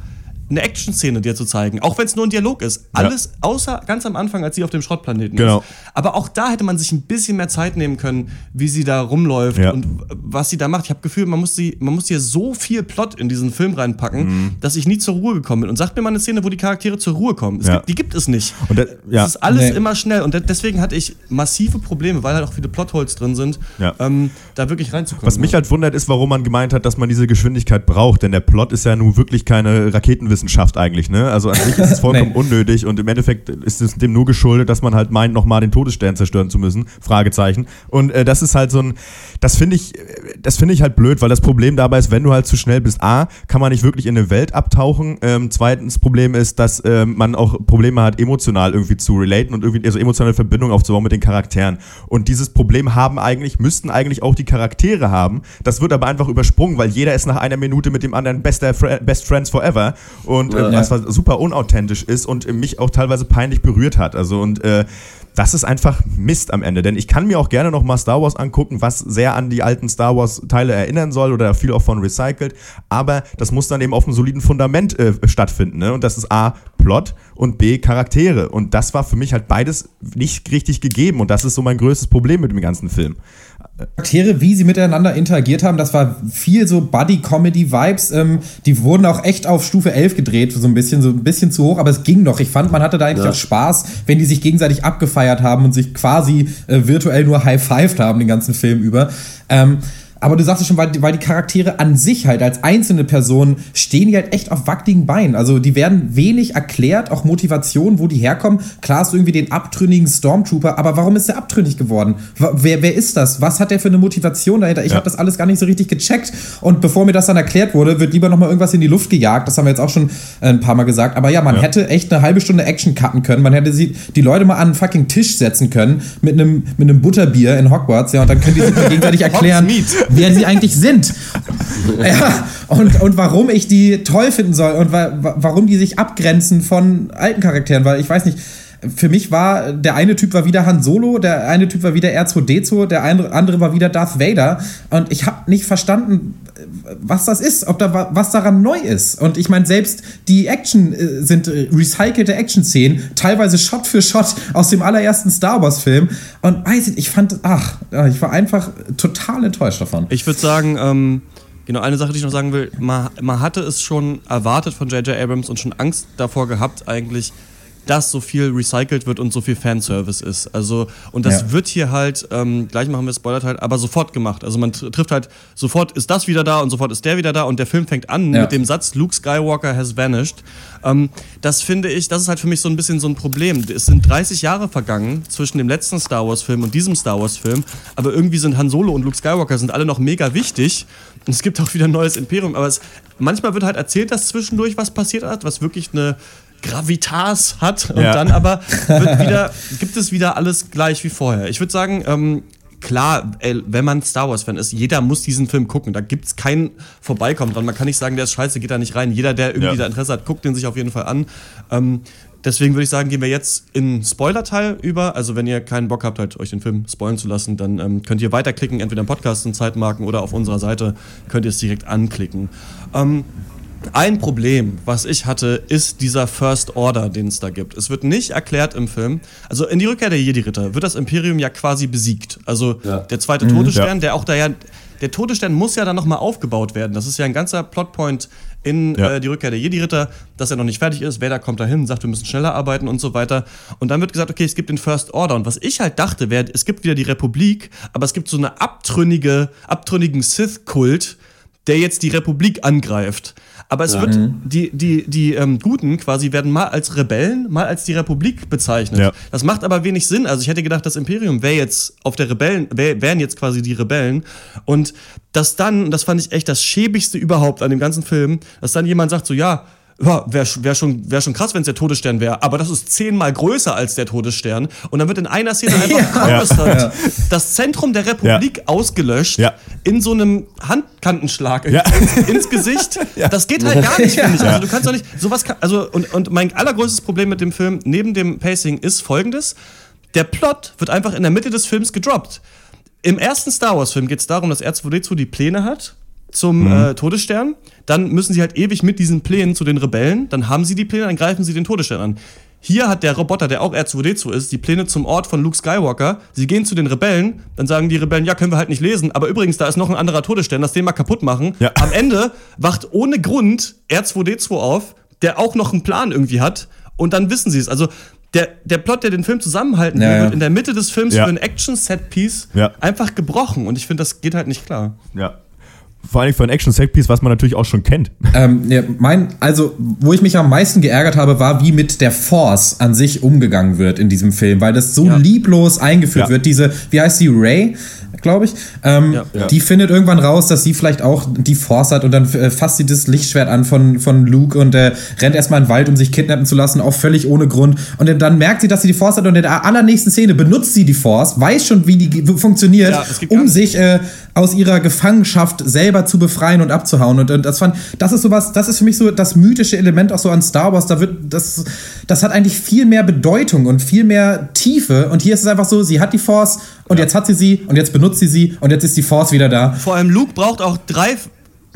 eine Action-Szene dir zu zeigen, auch wenn es nur ein Dialog ist. Alles außer ganz am Anfang, als sie auf dem Schrottplaneten Genau. ist. Aber auch da hätte man sich ein bisschen mehr Zeit nehmen können, wie sie da rumläuft Ja. und was sie da macht. Ich habe Gefühl, man muss, sie, man muss hier so viel Plot in diesen Film reinpacken, Mhm. dass ich nie zur Ruhe gekommen bin. Und sagt mir mal eine Szene, wo die Charaktere zur Ruhe kommen. Ja. gibt, die gibt es nicht. Und das- ja. Es ist alles Nee. immer schnell. Und de- deswegen hatte ich massive Probleme, weil halt auch viele Plotholes drin sind, Ja. ähm, da wirklich reinzukommen. Was mich halt wundert, ist, warum man gemeint hat, dass man diese Geschwindigkeit braucht. Denn der Plot ist ja nun wirklich keine Wissenschaft eigentlich, ne? Also an sich ist es vollkommen nee. unnötig und im Endeffekt ist es dem nur geschuldet, dass man halt meint, nochmal den Todesstern zerstören zu müssen. Fragezeichen. Und äh, das ist halt so ein, das finde ich, das finde ich halt blöd, weil das Problem dabei ist, wenn du halt zu schnell bist, A, kann man nicht wirklich in eine Welt abtauchen. Ähm, zweitens Problem ist, dass ähm, man auch Probleme hat, emotional irgendwie zu relaten und irgendwie also emotionale Verbindung aufzubauen mit den Charakteren. Und dieses Problem haben eigentlich, müssten eigentlich auch die Charaktere haben. Das wird aber einfach übersprungen, weil jeder ist nach einer Minute mit dem anderen bester, Best Friends Forever und äh, was super unauthentisch ist und mich auch teilweise peinlich berührt hat. Also und äh, das ist einfach Mist am Ende. Denn ich kann mir auch gerne noch mal Star Wars angucken, was sehr an die alten Star Wars-Teile erinnern soll oder viel auch von recycelt. Aber das muss dann eben auf einem soliden Fundament äh, stattfinden. Ne? Und das ist A, Plot und B, Charaktere. Und das war für mich halt beides nicht richtig gegeben. Und das ist so mein größtes Problem mit dem ganzen Film. Charaktere, wie sie miteinander interagiert haben, das war viel so Buddy-Comedy-Vibes. Ähm, die wurden auch echt auf Stufe 11 gedreht, so ein bisschen, so ein bisschen zu hoch, aber es ging noch. Ich fand, man hatte da eigentlich ja. auch Spaß, wenn die sich gegenseitig abgefeiert haben und sich quasi äh, virtuell nur high-fived haben den ganzen Film über. Ähm, aber du sagst es schon, weil, weil die Charaktere an sich halt als einzelne Personen stehen die halt echt auf wackeligen Beinen. Also die werden wenig erklärt, auch Motivation, wo die herkommen. Klar hast du irgendwie den abtrünnigen Stormtrooper, aber warum ist der abtrünnig geworden? Wer, wer ist das? Was hat der für eine Motivation dahinter? Ich ja. habe das alles gar nicht so richtig gecheckt. Und bevor mir das dann erklärt wurde, wird lieber nochmal irgendwas in die Luft gejagt. Das haben wir jetzt auch schon äh, ein paar Mal gesagt. Aber ja, man ja. hätte echt eine halbe Stunde Action cutten können. Man hätte sie, die Leute mal an einen fucking Tisch setzen können mit einem, mit einem Butterbier in Hogwarts. Ja, und dann können die sich gegenseitig erklären wer sie eigentlich sind. ja, und, und warum ich die toll finden soll und wa warum die sich abgrenzen von alten Charakteren, weil ich weiß nicht, für mich war der eine Typ war wieder Han Solo, der eine Typ war wieder R2D2, der andere war wieder Darth Vader und ich habe nicht verstanden, was das ist, ob da was daran neu ist. Und ich meine, selbst die Action äh, sind äh, recycelte Action-Szenen, teilweise Shot für Shot aus dem allerersten Star Wars-Film. Und weiß ich, ich fand, ach, ich war einfach total enttäuscht davon. Ich würde sagen, ähm, genau, eine Sache, die ich noch sagen will, man, man hatte es schon erwartet von J.J. Abrams und schon Angst davor gehabt, eigentlich dass so viel recycelt wird und so viel Fanservice ist. Also, und das ja. wird hier halt, ähm, gleich machen wir Spoiler-Teil, aber sofort gemacht. Also man trifft halt, sofort ist das wieder da und sofort ist der wieder da und der Film fängt an ja. mit dem Satz, Luke Skywalker has vanished. Ähm, das finde ich, das ist halt für mich so ein bisschen so ein Problem. Es sind 30 Jahre vergangen zwischen dem letzten Star Wars-Film und diesem Star Wars-Film, aber irgendwie sind Han Solo und Luke Skywalker sind alle noch mega wichtig. Und es gibt auch wieder ein neues Imperium, aber es, manchmal wird halt erzählt, dass zwischendurch was passiert hat, was wirklich eine Gravitas hat und ja. dann aber wieder, gibt es wieder alles gleich wie vorher. Ich würde sagen, ähm, klar, ey, wenn man Star Wars-Fan ist, jeder muss diesen Film gucken. Da gibt es kein Vorbeikommen dran. Man kann nicht sagen, der ist scheiße, geht da nicht rein. Jeder, der irgendwie ja. da Interesse hat, guckt den sich auf jeden Fall an. Ähm, deswegen würde ich sagen, gehen wir jetzt in Spoiler-Teil über. Also, wenn ihr keinen Bock habt, halt euch den Film spoilen zu lassen, dann ähm, könnt ihr weiterklicken, entweder im Podcast in Zeitmarken oder auf unserer Seite könnt ihr es direkt anklicken. Ähm, ein Problem, was ich hatte, ist dieser First Order, den es da gibt. Es wird nicht erklärt im Film. Also in die Rückkehr der Jedi-Ritter wird das Imperium ja quasi besiegt. Also ja. der zweite mhm, Todesstern, ja. der auch da ja. Der Todesstern muss ja dann nochmal aufgebaut werden. Das ist ja ein ganzer Plotpoint in ja. äh, die Rückkehr der Jedi-Ritter, dass er noch nicht fertig ist. Vader kommt dahin, sagt, wir müssen schneller arbeiten und so weiter. Und dann wird gesagt, okay, es gibt den First Order. Und was ich halt dachte, wäre, es gibt wieder die Republik, aber es gibt so eine abtrünnige, abtrünnigen Sith-Kult, der jetzt die Republik angreift. Aber es ja. wird, mhm. die, die, die ähm, Guten quasi werden mal als Rebellen, mal als die Republik bezeichnet. Ja. Das macht aber wenig Sinn. Also ich hätte gedacht, das Imperium wäre jetzt auf der Rebellen, wär, wären jetzt quasi die Rebellen. Und dass dann, das fand ich echt das Schäbigste überhaupt an dem ganzen Film, dass dann jemand sagt so, ja, ja, wäre wär schon, wär schon krass, wenn es der Todesstern wäre, aber das ist zehnmal größer als der Todesstern. Und dann wird in einer Szene einfach ja. ja. das Zentrum der Republik ja. ausgelöscht ja. in so einem Handkantenschlag ins, Gesicht. Das geht halt gar nicht, finde ich. Also du kannst doch nicht, sowas kann, also und, und mein allergrößtes Problem mit dem Film, neben dem Pacing, ist folgendes. Der Plot wird einfach in der Mitte des Films gedroppt. Im ersten Star Wars-Film geht es darum, dass R2D2 die Pläne hat zum mhm. äh, Todesstern. Dann müssen sie halt ewig mit diesen Plänen zu den Rebellen. Dann haben sie die Pläne, dann greifen sie den Todesstern an. Hier hat der Roboter, der auch R2D2 ist, die Pläne zum Ort von Luke Skywalker. Sie gehen zu den Rebellen, dann sagen die Rebellen, ja, können wir halt nicht lesen, aber übrigens, da ist noch ein anderer Todesstern, lass den mal kaputt machen. Ja. Am Ende wacht ohne Grund R2D2 auf, der auch noch einen Plan irgendwie hat und dann wissen sie es. Also der, der Plot, der den Film zusammenhalten will, ja, wird in der Mitte des Films ja. für ein Action-Set-Piece einfach gebrochen und ich finde, das geht halt nicht klar. Ja. Vor allem für ein Action-Set-Piece, was man natürlich auch schon kennt. Ähm, ja, mein, also, wo ich mich am meisten geärgert habe, war, wie mit der Force an sich umgegangen wird in diesem Film, weil das so Ja. lieblos eingeführt Ja. wird. Diese, wie heißt sie, Ray, glaube ich, ähm, Ja. Ja. die findet irgendwann raus, dass sie vielleicht auch die Force hat und dann äh, fasst sie das Lichtschwert an von, von Luke und äh, rennt erstmal in den Wald, um sich kidnappen zu lassen, auch völlig ohne Grund. Und dann, merkt sie, dass sie die Force hat und in der allernächsten Szene benutzt sie die Force, weiß schon, wie die funktioniert, Ja, um sich äh, aus ihrer Gefangenschaft selber zu befreien und abzuhauen. Und, und das fand, das ist sowas, das ist für mich so das mythische Element auch so an Star Wars. Da wird, das, das hat eigentlich viel mehr Bedeutung und viel mehr Tiefe. Und hier ist es einfach so, sie hat die Force und jetzt hat sie sie und jetzt benutzt sie sie und jetzt ist die Force wieder da. Vor allem Luke braucht auch drei,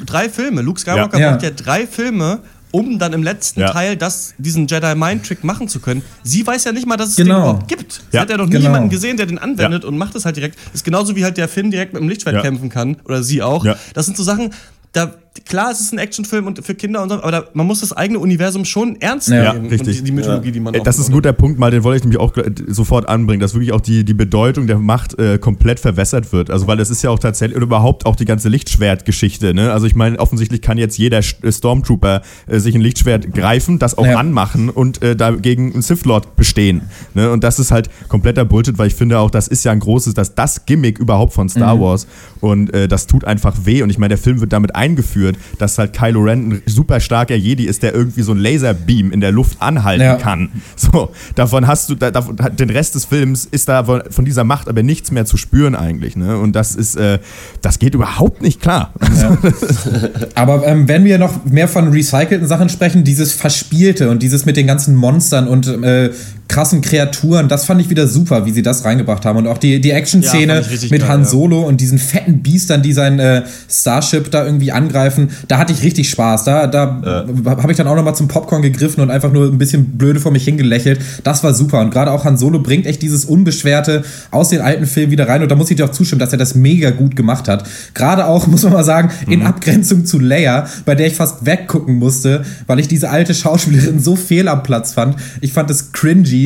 drei Filme. Luke Skywalker Ja. braucht ja drei Filme, um dann im letzten Ja. Teil das, diesen Jedi Mind Trick machen zu können. Sie weiß ja nicht mal, dass es Genau. den überhaupt gibt. Sie Ja. hat ja noch nie Genau. jemanden gesehen, der den anwendet und macht es halt direkt. Ist genauso wie halt der Finn direkt mit dem Lichtschwert Ja. kämpfen kann oder sie auch. Ja. Das sind so Sachen. Da, klar, es ist ein Actionfilm und für Kinder und so, aber da, man muss das eigene Universum schon ernst Ja, nehmen. richtig. Und die, die Mythologie, die man Äh, Das ist ein guter Punkt, mal den wollte ich nämlich auch gl- sofort anbringen, dass wirklich auch die, die Bedeutung der Macht äh, komplett verwässert wird. Also weil es ist ja auch tatsächlich, oder überhaupt auch die ganze Lichtschwertgeschichte, ne? Also ich meine, offensichtlich kann jetzt jeder äh, Stormtrooper äh, sich ein Lichtschwert greifen, das auch Ja. anmachen und äh, dagegen einen Sith Lord bestehen. Ne? Und das ist halt kompletter Bullshit, weil ich finde auch, das ist ja ein großes, das, das Gimmick überhaupt von Star Mhm. Wars. Und äh, das tut einfach weh. Und ich meine, der Film wird damit eingeführt, dass halt Kylo Ren ein super starker Jedi ist, der irgendwie so ein Laserbeam in der Luft anhalten Ja. kann. So, davon hast du, da, davon, den Rest des Films ist da von, von dieser Macht aber nichts mehr zu spüren eigentlich. Ne? Und das ist, äh, das geht überhaupt nicht klar. Aber ähm, wenn wir noch mehr von recycelten Sachen sprechen, dieses Verspielte und dieses mit den ganzen Monstern und äh, krassen Kreaturen, das fand ich wieder super, wie sie das reingebracht haben. Und auch die, die Ja, Action-Szene richtig mit Han ja. Solo und diesen fetten Biestern, die sein äh, Starship da irgendwie angreifen, da hatte ich richtig Spaß. Da, da habe ich dann auch nochmal zum Popcorn gegriffen und einfach nur ein bisschen blöde vor mich hingelächelt. Das war super. Und gerade auch Han Solo bringt echt dieses Unbeschwerte aus den alten Filmen wieder rein. Und da muss ich dir auch zustimmen, dass er das mega gut gemacht hat. Gerade auch, muss man mal sagen, in Abgrenzung zu Leia, bei der ich fast weggucken musste, weil ich diese alte Schauspielerin so fehl am Platz fand. Ich fand es cringy.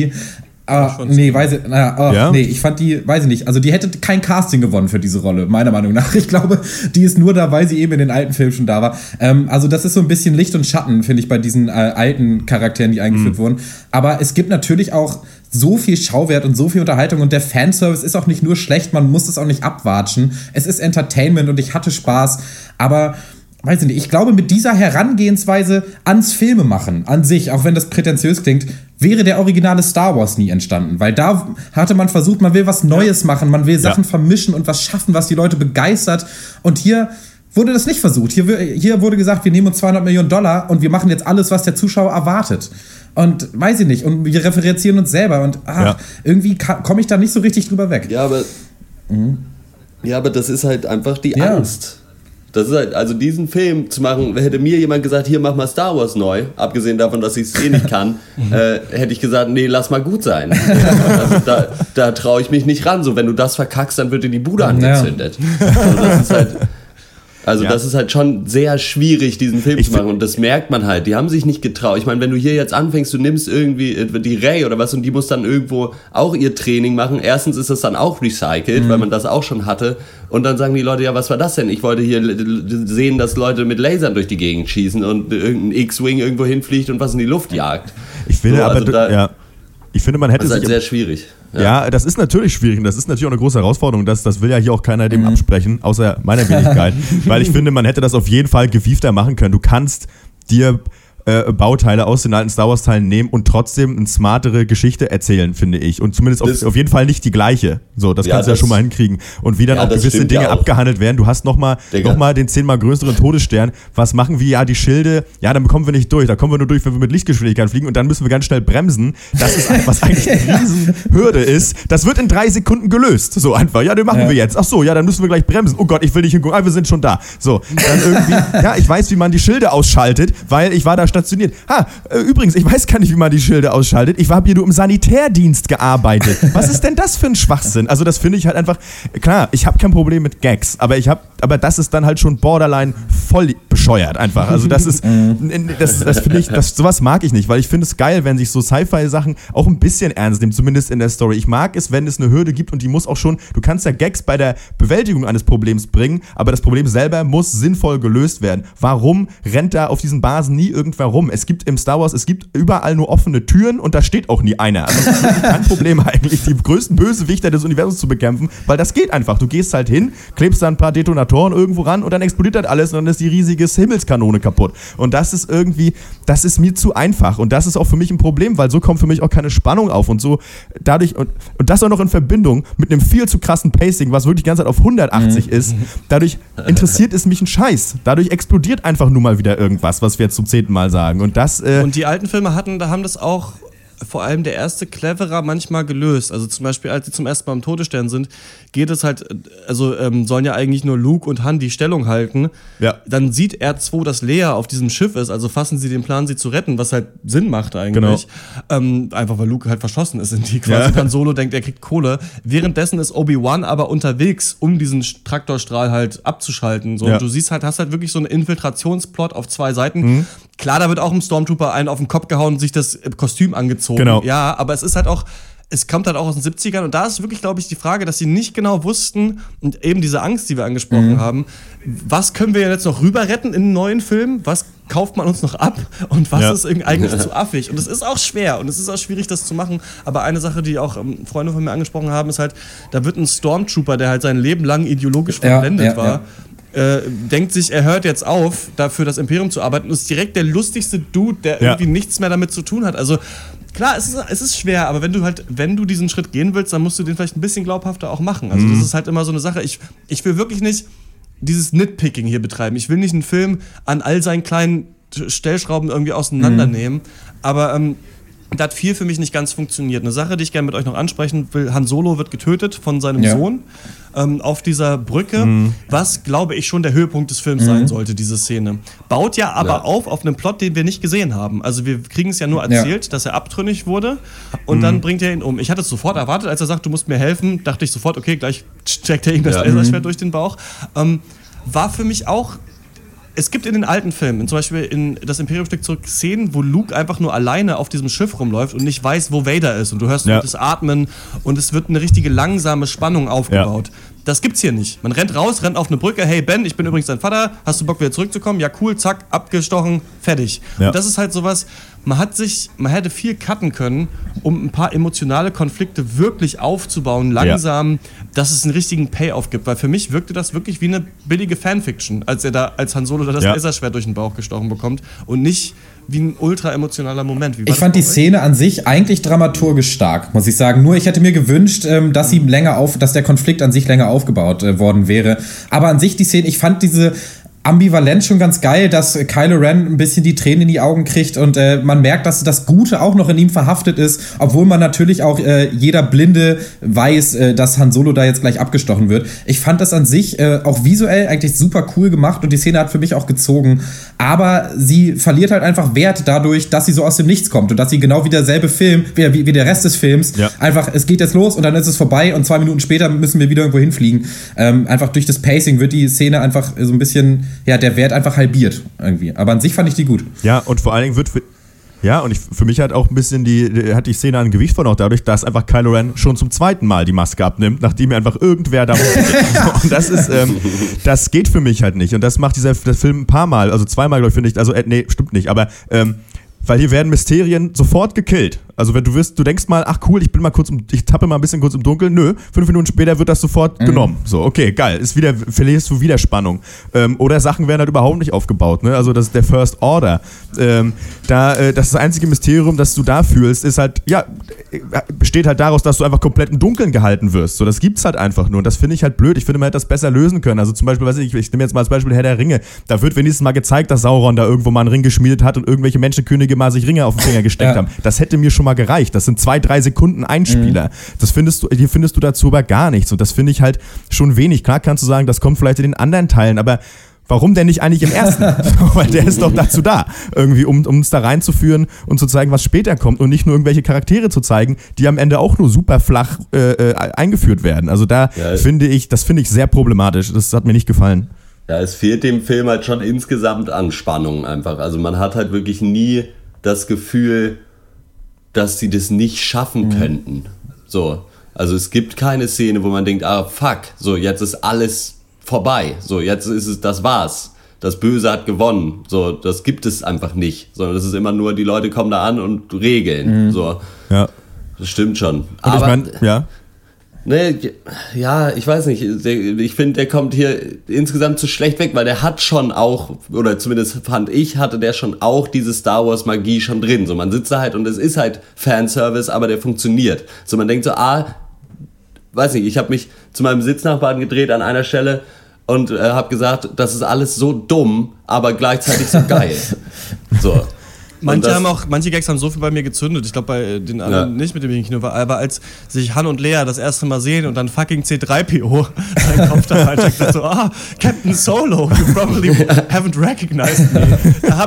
Ah, nee, weiß ich, na, oh, Ja? nee, ich fand die, weiß ich nicht, also die hätte kein Casting gewonnen für diese Rolle, meiner Meinung nach. Ich glaube, die ist nur da, weil sie eben in den alten Filmen schon da war. Ähm, also das ist so ein bisschen Licht und Schatten, finde ich, bei diesen äh, alten Charakteren, die eingeführt wurden. Aber es gibt natürlich auch so viel Schauwert und so viel Unterhaltung und der Fanservice ist auch nicht nur schlecht, man muss es auch nicht abwatschen. Es ist Entertainment und ich hatte Spaß, aber weiß ich nicht, ich glaube, mit dieser Herangehensweise ans Filmemachen an sich, auch wenn das prätentiös klingt, wäre der originale Star Wars nie entstanden. Weil da hatte man versucht, man will was Neues machen, man will Sachen vermischen und was schaffen, was die Leute begeistert. Und hier wurde das nicht versucht. Hier, hier wurde gesagt, wir nehmen uns 200 Millionen Dollar und wir machen jetzt alles, was der Zuschauer erwartet. Und weiß ich nicht, und wir referenzieren uns selber und ach, Ja. irgendwie komme ich da nicht so richtig drüber weg. Ja, aber. Ja, aber das ist halt einfach die Ja. Angst. Das ist halt, also diesen Film zu machen, hätte mir jemand gesagt, hier mach mal Star Wars neu, abgesehen davon, dass ich es eh nicht kann, äh, hätte ich gesagt, nee, lass mal gut sein. also da, da traue ich mich nicht ran. So, wenn du das verkackst, dann wird dir die Bude angezündet. So, das ist halt. Also Ja. das ist halt schon sehr schwierig, diesen Film Ich zu machen und das merkt man halt. Die haben sich nicht getraut. Ich meine, wenn du hier jetzt anfängst, du nimmst irgendwie äh, die Ray oder was und die muss dann irgendwo auch ihr Training machen. Erstens ist das dann auch recycelt, weil man das auch schon hatte. Und dann sagen die Leute, ja, was war das denn? Ich wollte hier sehen, dass Leute mit Lasern durch die Gegend schießen und irgendein X-Wing irgendwo hinfliegt und was in die Luft jagt. Ich finde So, aber, also da- ja. Ich finde, man hätte Das ist halt sich sehr schwierig. Ja. das ist natürlich schwierig und das ist natürlich auch eine große Herausforderung. Das, das will ja hier auch keiner Mhm. dem absprechen, außer meiner Wenigkeit. Weil ich finde, man hätte das auf jeden Fall gewiefter machen können. Du kannst dir äh, Bauteile aus den alten Star Wars Teilen nehmen und trotzdem eine smartere Geschichte erzählen, finde ich. Und zumindest auf, auf jeden Fall nicht die gleiche. So, das Ja, kannst du ja schon mal hinkriegen. Und wie dann Ja, auch gewisse Dinge auch. abgehandelt werden. Du hast nochmal noch mal den zehnmal größeren Todesstern. Was machen wir? Ja, die Schilde, ja, dann kommen wir nicht durch. Da kommen wir nur durch, wenn wir mit Lichtgeschwindigkeit fliegen und dann müssen wir ganz schnell bremsen. Das ist was eigentlich eine Riesenhürde ist. Das wird in drei Sekunden gelöst. So einfach. Ja, den machen Ja. wir jetzt. Ach so, ja, dann müssen wir gleich bremsen. Oh Gott, ich will nicht hingucken. Ah, wir sind schon da. So, dann irgendwie, ja, ich weiß, wie man die Schilde ausschaltet, weil ich war da stationiert. Ha, äh, übrigens, ich weiß gar nicht, wie man die Schilde ausschaltet. Ich habe hier nur im Sanitärdienst gearbeitet. Was ist denn das für ein Schwachsinn? Also das finde ich halt einfach, klar, ich habe kein Problem mit Gags, aber ich habe, aber das ist dann halt schon borderline voll bescheuert einfach. Also das ist, das, das finde ich, das, sowas mag ich nicht, weil ich finde es geil, wenn sich so Sci-Fi-Sachen auch ein bisschen ernst nehmen, zumindest in der Story. Ich mag es, wenn es eine Hürde gibt und die muss auch schon, du kannst ja Gags bei der Bewältigung eines Problems bringen, aber das Problem selber muss sinnvoll gelöst werden. Warum rennt da auf diesen Basen nie rum? Es gibt im Star Wars, es gibt überall nur offene Türen und da steht auch nie einer. Also das ist kein Problem eigentlich, die größten Bösewichter des Universums zu bekämpfen, weil das geht einfach. Du gehst halt hin, klebst da ein paar Detonatoren irgendwo ran und dann explodiert das alles und dann ist die riesige Himmelskanone kaputt. Und das ist irgendwie, das ist mir zu einfach und das ist auch für mich ein Problem, weil so kommt für mich auch keine Spannung auf und so dadurch und, und das auch noch in Verbindung mit einem viel zu krassen Pacing, was wirklich die ganze Zeit auf 180 mhm. ist. Dadurch interessiert es mich ein Scheiß. Dadurch explodiert einfach nur mal wieder irgendwas, was wir jetzt zum zehnten Mal sagen. Und das. Äh und die alten Filme hatten, da haben das auch vor allem der erste cleverer manchmal gelöst. Also zum Beispiel, als sie zum ersten Mal im Todesstern sind, geht es halt, also ähm, sollen ja eigentlich nur Luke und Han die Stellung halten. Ja. Dann sieht R2, dass Lea auf diesem Schiff ist, also fassen sie den Plan, sie zu retten, was halt Sinn macht eigentlich. Genau. Ähm, einfach weil Luke halt verschossen ist in die quasi. Ja. Han Solo denkt, er kriegt Kohle. Währenddessen ist Obi-Wan aber unterwegs, um diesen Traktorstrahl halt abzuschalten. So. Ja. Und du siehst halt, hast halt wirklich so einen Infiltrationsplot auf zwei Seiten. Mhm. Klar, da wird auch ein Stormtrooper einen auf den Kopf gehauen und sich das Kostüm angezogen. Genau. Ja, aber es ist halt auch, es kommt halt auch aus den 70ern und da ist wirklich, glaube ich, die Frage, dass sie nicht genau wussten und eben diese Angst, die wir angesprochen mhm. haben, was können wir jetzt noch rüber retten in einen neuen Film? Was kauft man uns noch ab und was ja. ist eigentlich zu affig? Und es ist auch schwer und es ist auch schwierig, das zu machen. Aber eine Sache, die auch ähm, Freunde von mir angesprochen haben, ist halt, da wird ein Stormtrooper, der halt sein Leben lang ideologisch verblendet ja, ja, war, äh, denkt sich, er hört jetzt auf, dafür das Imperium zu arbeiten und ist direkt der lustigste Dude, der ja. irgendwie nichts mehr damit zu tun hat. Also klar, es ist, es ist schwer, aber wenn du halt, wenn du diesen Schritt gehen willst, dann musst du den vielleicht ein bisschen glaubhafter auch machen. Also mhm. das ist halt immer so eine Sache. Ich, ich will wirklich nicht dieses Nitpicking hier betreiben. Ich will nicht einen Film an all seinen kleinen Stellschrauben irgendwie auseinandernehmen. Mhm. Aber ähm, da hat viel für mich nicht ganz funktioniert. Eine Sache, die ich gerne mit euch noch ansprechen will: Han Solo wird getötet von seinem ja. Sohn ähm, auf dieser Brücke, mhm. was glaube ich schon der Höhepunkt des Films mhm. sein sollte, diese Szene. Baut ja aber ja. auf auf einen Plot, den wir nicht gesehen haben. Also wir kriegen es ja nur erzählt, ja. dass er abtrünnig wurde und mhm. dann bringt er ihn um. Ich hatte es sofort erwartet, als er sagt, du musst mir helfen, dachte ich sofort, okay, gleich checkt er ihm das Laserschwert mhm. durch den Bauch. Ähm, war für mich auch es gibt in den alten Filmen, zum Beispiel in das Imperium-Stück zurück, Szenen, wo Luke einfach nur alleine auf diesem Schiff rumläuft und nicht weiß, wo Vader ist. Und du hörst ja. das Atmen und es wird eine richtige langsame Spannung aufgebaut. Ja. Das gibt's hier nicht. Man rennt raus, rennt auf eine Brücke, hey Ben, ich bin übrigens dein Vater, hast du Bock wieder zurückzukommen? Ja, cool, zack, abgestochen, fertig. Ja. Und das ist halt sowas, man hat sich, man hätte viel cutten können, um ein paar emotionale Konflikte wirklich aufzubauen, langsam, ja. dass es einen richtigen Payoff gibt. Weil für mich wirkte das wirklich wie eine billige Fanfiction, als er da, als Han Solo da das ja. Laserschwert durch den Bauch gestochen bekommt und nicht wie ein ultra emotionaler Moment. ich fand die Szene an sich eigentlich dramaturgisch stark, muss ich sagen. Nur ich hätte mir gewünscht, ähm, dass sie länger auf, dass der Konflikt an sich länger aufgebaut äh, worden wäre. Aber an sich die Szene, ich fand diese ambivalent schon ganz geil, dass Kylo Ren ein bisschen die Tränen in die Augen kriegt und äh, man merkt, dass das Gute auch noch in ihm verhaftet ist, obwohl man natürlich auch äh, jeder Blinde weiß, äh, dass Han Solo da jetzt gleich abgestochen wird. Ich fand das an sich äh, auch visuell eigentlich super cool gemacht und die Szene hat für mich auch gezogen, aber sie verliert halt einfach Wert dadurch, dass sie so aus dem Nichts kommt und dass sie genau wie derselbe Film, wie, wie der Rest des Films, ja. einfach, es geht jetzt los und dann ist es vorbei und zwei Minuten später müssen wir wieder irgendwo hinfliegen. Ähm, einfach durch das Pacing wird die Szene einfach so ein bisschen ja, der Wert einfach halbiert irgendwie. Aber an sich fand ich die gut. Ja, und vor allen Dingen wird für, ja, und ich, für mich hat auch ein bisschen die, hat die Szene an Gewicht von auch dadurch, dass einfach Kylo Ren schon zum zweiten Mal die Maske abnimmt, nachdem er einfach irgendwer da Und das ist, ähm, das geht für mich halt nicht. Und das macht dieser der Film ein paar Mal, also zweimal, glaube ich, finde ich, also, äh, nee, stimmt nicht, aber, ähm, weil hier werden Mysterien sofort gekillt. Also wenn du wirst, du denkst mal, ach cool, ich bin mal kurz, im, ich tappe mal ein bisschen kurz im Dunkeln. Nö, fünf Minuten später wird das sofort mhm. genommen. So, okay, geil, ist wieder verlierst du wieder Spannung. Ähm, oder Sachen werden halt überhaupt nicht aufgebaut. Ne? Also das ist der First Order. Ähm, da, äh, das, das einzige Mysterium, das du da fühlst, ist halt, ja, besteht halt daraus, dass du einfach komplett im Dunkeln gehalten wirst. So, das gibt's halt einfach nur. Und das finde ich halt blöd. Ich finde, man hätte das besser lösen können. Also zum Beispiel, weiß ich, ich nehme jetzt mal als Beispiel Herr der Ringe. Da wird wenigstens mal gezeigt, dass Sauron da irgendwo mal einen Ring geschmiedet hat und irgendwelche Menschenkönige mal sich Ringe auf den Finger gesteckt ja. haben. Das hätte mir schon mal gereicht. Das sind zwei, drei Sekunden Einspieler. Mhm. Das findest du, hier findest du dazu aber gar nichts. Und das finde ich halt schon wenig. Klar kannst du sagen, das kommt vielleicht in den anderen Teilen, aber Warum denn nicht eigentlich im ersten? Weil der ist doch dazu da, irgendwie, um uns da reinzuführen und zu zeigen, was später kommt und nicht nur irgendwelche Charaktere zu zeigen, die am Ende auch nur super flach äh, äh, eingeführt werden. Also da ja, finde ich, das finde ich sehr problematisch. Das hat mir nicht gefallen. Ja, es fehlt dem Film halt schon insgesamt an Spannung einfach. Also man hat halt wirklich nie das Gefühl, dass sie das nicht schaffen mhm. könnten. So. Also es gibt keine Szene, wo man denkt, ah fuck, so jetzt ist alles vorbei. So, jetzt ist es, das war's. Das Böse hat gewonnen. So, das gibt es einfach nicht. Sondern das ist immer nur, die Leute kommen da an und regeln. Mhm. So. Ja. Das stimmt schon. Und Aber, ich mein, ja. Ne, ja, ich weiß nicht. Ich finde, der kommt hier insgesamt zu schlecht weg, weil der hat schon auch, oder zumindest fand ich, hatte der schon auch diese Star Wars Magie schon drin. So, man sitzt da halt und es ist halt Fanservice, aber der funktioniert. So, man denkt so, ah, weiß nicht, ich habe mich zu meinem Sitznachbarn gedreht an einer Stelle und äh, habe gesagt, das ist alles so dumm, aber gleichzeitig so geil. so. Manche haben auch, manche Gags haben so viel bei mir gezündet. Ich glaube bei den anderen ja. nicht, mit dem ich nur war. Aber als sich Han und Lea das erste Mal sehen und dann fucking C3PO sein Kopf da sagt so, ah, Captain Solo, you probably haven't recognized me.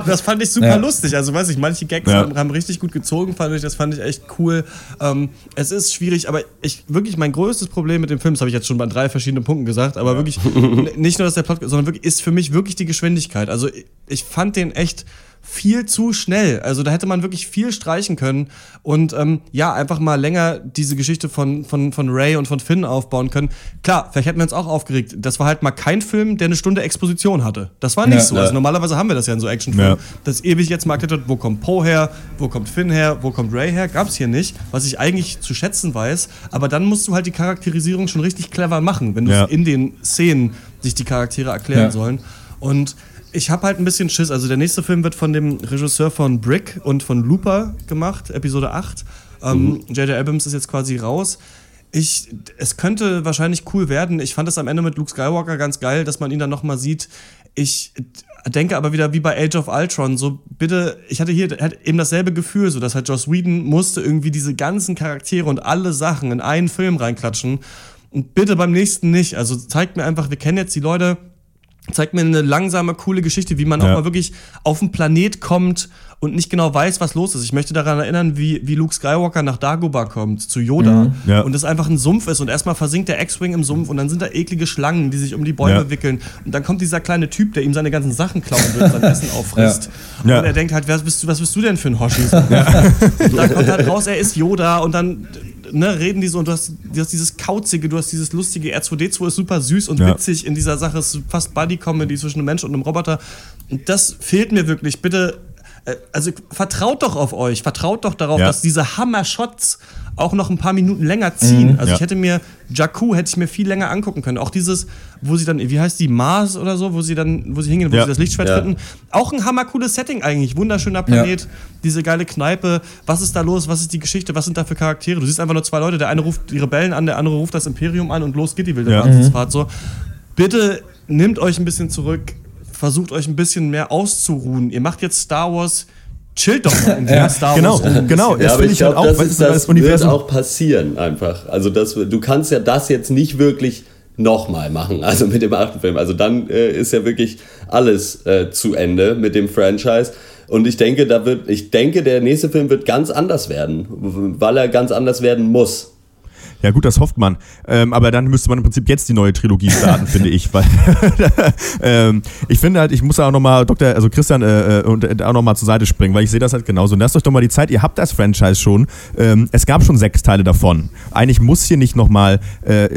Das fand ich super ja. lustig. Also weiß ich, manche Gags ja. haben, haben, richtig gut gezogen, fand ich. Das fand ich echt cool. Ähm, es ist schwierig, aber ich wirklich mein größtes Problem mit dem Film, das habe ich jetzt schon bei drei verschiedenen Punkten gesagt, aber wirklich nicht nur, dass der Plot, sondern wirklich ist für mich wirklich die Geschwindigkeit. Also ich fand den echt viel zu schnell. Also da hätte man wirklich viel streichen können und ähm, ja, einfach mal länger diese Geschichte von, von, von Ray und von Finn aufbauen können. Klar, vielleicht hätten wir uns auch aufgeregt. Das war halt mal kein Film, der eine Stunde Exposition hatte. Das war nicht ja, so. Also normalerweise haben wir das ja in so Actionfilmen. Ja. Das ewig jetzt mal erklärt wird, wo kommt Poe her, wo kommt Finn her, wo kommt Ray her, gab es hier nicht, was ich eigentlich zu schätzen weiß. Aber dann musst du halt die Charakterisierung schon richtig clever machen, wenn du ja. in den Szenen sich die Charaktere erklären sollen. Und ich habe halt ein bisschen Schiss. Also der nächste Film wird von dem Regisseur von Brick und von Looper gemacht, Episode 8. Ähm, J.J. Mhm. Abrams ist jetzt quasi raus. Ich, es könnte wahrscheinlich cool werden. Ich fand es am Ende mit Luke Skywalker ganz geil, dass man ihn dann nochmal sieht. Ich denke aber wieder wie bei Age of Ultron, so bitte, ich hatte hier eben dasselbe Gefühl, so dass halt Joss Whedon musste irgendwie diese ganzen Charaktere und alle Sachen in einen Film reinklatschen. Und bitte beim nächsten nicht. Also zeigt mir einfach, wir kennen jetzt die Leute, zeigt mir eine langsame, coole Geschichte, wie man ja. auch mal wirklich auf den Planet kommt und nicht genau weiß, was los ist. Ich möchte daran erinnern, wie, wie Luke Skywalker nach Dagobah kommt, zu Yoda. Mhm, ja. Und es einfach ein Sumpf ist und erstmal versinkt der X-Wing im Sumpf und dann sind da eklige Schlangen, die sich um die Bäume ja. wickeln. Und dann kommt dieser kleine Typ, der ihm seine ganzen Sachen klauen will und sein Essen auffrisst. Ja. Und er denkt halt, was bist du, was bist du denn für ein Hoshi? Ja. Und dann kommt halt raus, er ist Yoda und dann ne, reden die so und du hast, du hast dieses Kauzige, du hast dieses lustige R2D2 ist super süß und witzig in dieser Sache, es ist fast Buddy-Comedy zwischen einem Mensch und einem Roboter. Und das fehlt mir wirklich. Bitte also vertraut doch auf euch, vertraut doch darauf, ja. dass diese Hammer-Shots auch noch ein paar Minuten länger ziehen. Mhm, also ja. ich hätte mir Jakku hätte ich mir viel länger angucken können. Auch dieses, wo sie dann, wie heißt die Mars oder so, wo sie dann, wo sie hingehen, wo ja. sie das Lichtschwert ja. finden. Auch ein hammercooles Setting eigentlich, wunderschöner Planet, diese geile Kneipe. Was ist da los? Was ist die Geschichte? Was sind da für Charaktere? Du siehst einfach nur zwei Leute. Der eine ruft die Rebellen an, der andere ruft das Imperium an und los geht die wilde Wahnsinnsfahrt. So, bitte nehmt euch ein bisschen zurück versucht euch ein bisschen mehr auszuruhen. Ihr macht jetzt Star Wars chillt doch mal in ja, Star Wars. Genau, genau. Ja, aber ich glaube, halt das, ist, das, das wird auch passieren einfach. Also das, du kannst ja das jetzt nicht wirklich nochmal machen, also mit dem achten Film. Also dann äh, ist ja wirklich alles äh, zu Ende mit dem Franchise. Und ich denke, da wird, ich denke, der nächste Film wird ganz anders werden, weil er ganz anders werden muss. Ja, gut, das hofft man. Ähm, aber dann müsste man im Prinzip jetzt die neue Trilogie starten, finde ich. Weil ähm, ich finde halt, ich muss auch nochmal, Dr., also Christian, äh, äh und äh, auch nochmal zur Seite springen, weil ich sehe das halt genauso. Und lasst euch doch mal die Zeit, ihr habt das Franchise schon. Ähm, es gab schon sechs Teile davon. Eigentlich muss hier nicht nochmal, äh,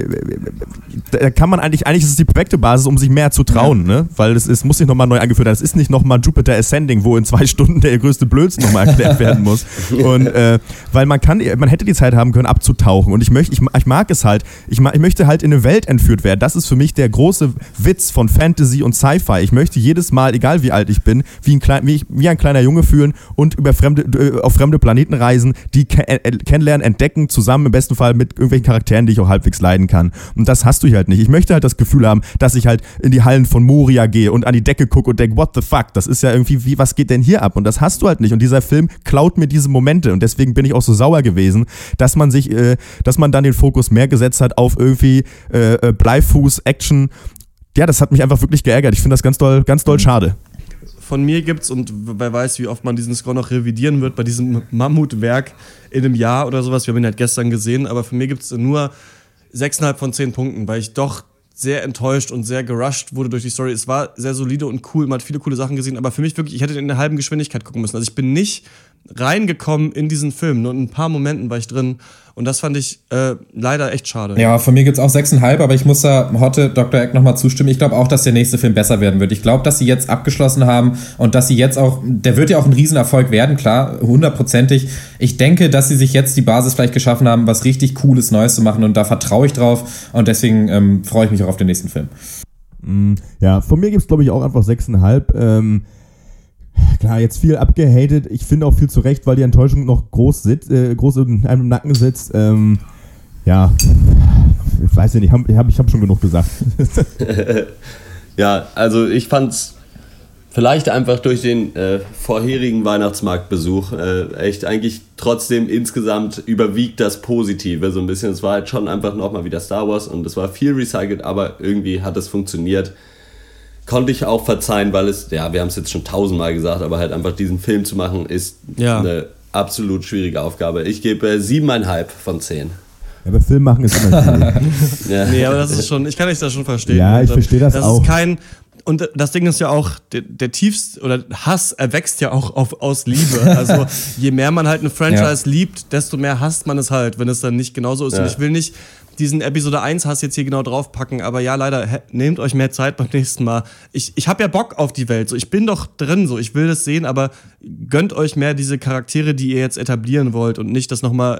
da kann man eigentlich, eigentlich ist es die perfekte Basis, um sich mehr zu trauen, ja. ne? Weil es, es muss nicht nochmal neu eingeführt werden. Es ist nicht nochmal Jupiter Ascending, wo in zwei Stunden der größte Blödsinn nochmal erklärt werden muss. Und äh, weil man kann, man hätte die Zeit haben können, abzutauchen. Und ich möchte ich, ich mag es halt. Ich, ich möchte halt in eine Welt entführt werden. Das ist für mich der große Witz von Fantasy und Sci-Fi. Ich möchte jedes Mal, egal wie alt ich bin, wie ein, klein, wie, ich, wie ein kleiner Junge fühlen und über fremde, äh, auf fremde Planeten reisen, die ke äh, kennenlernen, entdecken, zusammen im besten Fall mit irgendwelchen Charakteren, die ich auch halbwegs leiden kann. Und das hast du hier halt nicht. Ich möchte halt das Gefühl haben, dass ich halt in die Hallen von Moria gehe und an die Decke gucke und denke, what the fuck, das ist ja irgendwie, wie, was geht denn hier ab? Und das hast du halt nicht. Und dieser Film klaut mir diese Momente. Und deswegen bin ich auch so sauer gewesen, dass man sich, äh, dass man dann den Fokus mehr gesetzt hat auf irgendwie äh, äh, Bleifuß, Action ja, das hat mich einfach wirklich geärgert. Ich finde das ganz doll, ganz doll schade. Von mir gibt's, und wer weiß, wie oft man diesen Score noch revidieren wird, bei diesem Mammutwerk in einem Jahr oder sowas. Wir haben ihn halt gestern gesehen, aber für mich gibt's nur 6,5 von 10 Punkten, weil ich doch sehr enttäuscht und sehr gerusht wurde durch die Story. Es war sehr solide und cool, man hat viele coole Sachen gesehen, aber für mich wirklich, ich hätte in der halben Geschwindigkeit gucken müssen. Also ich bin nicht reingekommen in diesen Film. Nur in ein paar Momenten war ich drin. Und das fand ich äh, leider echt schade. Ja, von mir gibt es auch 6,5, aber ich muss da heute Dr. Eck nochmal zustimmen. Ich glaube auch, dass der nächste Film besser werden wird. Ich glaube, dass sie jetzt abgeschlossen haben und dass sie jetzt auch, der wird ja auch ein Riesenerfolg werden, klar, hundertprozentig. Ich denke, dass sie sich jetzt die Basis vielleicht geschaffen haben, was richtig Cooles Neues zu machen und da vertraue ich drauf und deswegen ähm, freue ich mich auch auf den nächsten Film. Mm, ja, von mir gibt es, glaube ich, auch einfach 6,5. Ähm, Klar, jetzt viel abgehatet. Ich finde auch viel zu Recht, weil die Enttäuschung noch groß, sitzt, äh, groß in einem Nacken sitzt. Ähm, ja, ich weiß nicht, ich habe hab, hab schon genug gesagt. ja, also ich fand's vielleicht einfach durch den äh, vorherigen Weihnachtsmarktbesuch äh, echt eigentlich trotzdem insgesamt überwiegt das Positive so ein bisschen. Es war halt schon einfach nochmal wieder Star Wars und es war viel recycelt, aber irgendwie hat es funktioniert konnte ich auch verzeihen, weil es, ja, wir haben es jetzt schon tausendmal gesagt, aber halt einfach diesen Film zu machen, ist ja. eine absolut schwierige Aufgabe. Ich gebe siebeneinhalb von zehn. Ja, aber Film machen ist immer schwierig. ja. Nee, aber das ist schon, ich kann dich das schon verstehen. Ja, ich verstehe das, das auch. Das ist kein, und das Ding ist ja auch, der, der tiefste, oder Hass erwächst ja auch auf, aus Liebe. Also je mehr man halt eine Franchise ja. liebt, desto mehr hasst man es halt, wenn es dann nicht genauso ist. Ja. Und ich will nicht diesen Episode 1 Hass jetzt hier genau draufpacken, aber ja, leider, nehmt euch mehr Zeit beim nächsten Mal. Ich, ich habe ja Bock auf die Welt, so ich bin doch drin, so ich will das sehen, aber gönnt euch mehr diese Charaktere, die ihr jetzt etablieren wollt und nicht, dass nochmal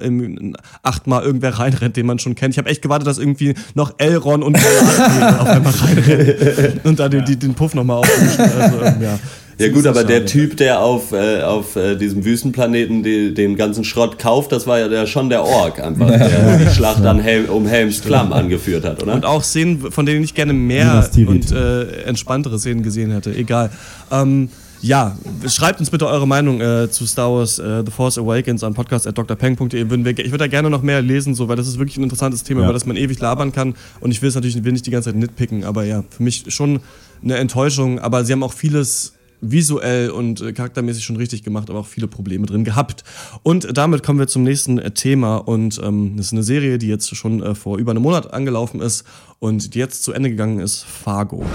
achtmal irgendwer reinrennt, den man schon kennt. Ich habe echt gewartet, dass irgendwie noch Elron und auf einmal reinrennen und dann ja. den, den Puff nochmal aufmischen. Also, ähm, ja. Ja gut, aber der Typ, der auf, äh, auf äh, diesem Wüstenplaneten die, den ganzen Schrott kauft, das war ja der, schon der Ork einfach, der die Schlacht an Hel um Helms Klamm angeführt hat, oder? Und auch Szenen, von denen ich gerne mehr und äh, entspanntere Szenen gesehen hätte. Egal. Ähm, ja, schreibt uns bitte eure Meinung äh, zu Star Wars äh, The Force Awakens an podcast.drpeng.de. Ich würde da gerne noch mehr lesen, so, weil das ist wirklich ein interessantes Thema, ja. über das man ewig labern kann. Und ich will es natürlich will nicht die ganze Zeit nitpicken, aber ja, für mich schon eine Enttäuschung. Aber sie haben auch vieles visuell und äh, charaktermäßig schon richtig gemacht, aber auch viele Probleme drin gehabt. Und damit kommen wir zum nächsten äh, Thema und ähm, das ist eine Serie, die jetzt schon äh, vor über einem Monat angelaufen ist und die jetzt zu Ende gegangen ist, Fargo.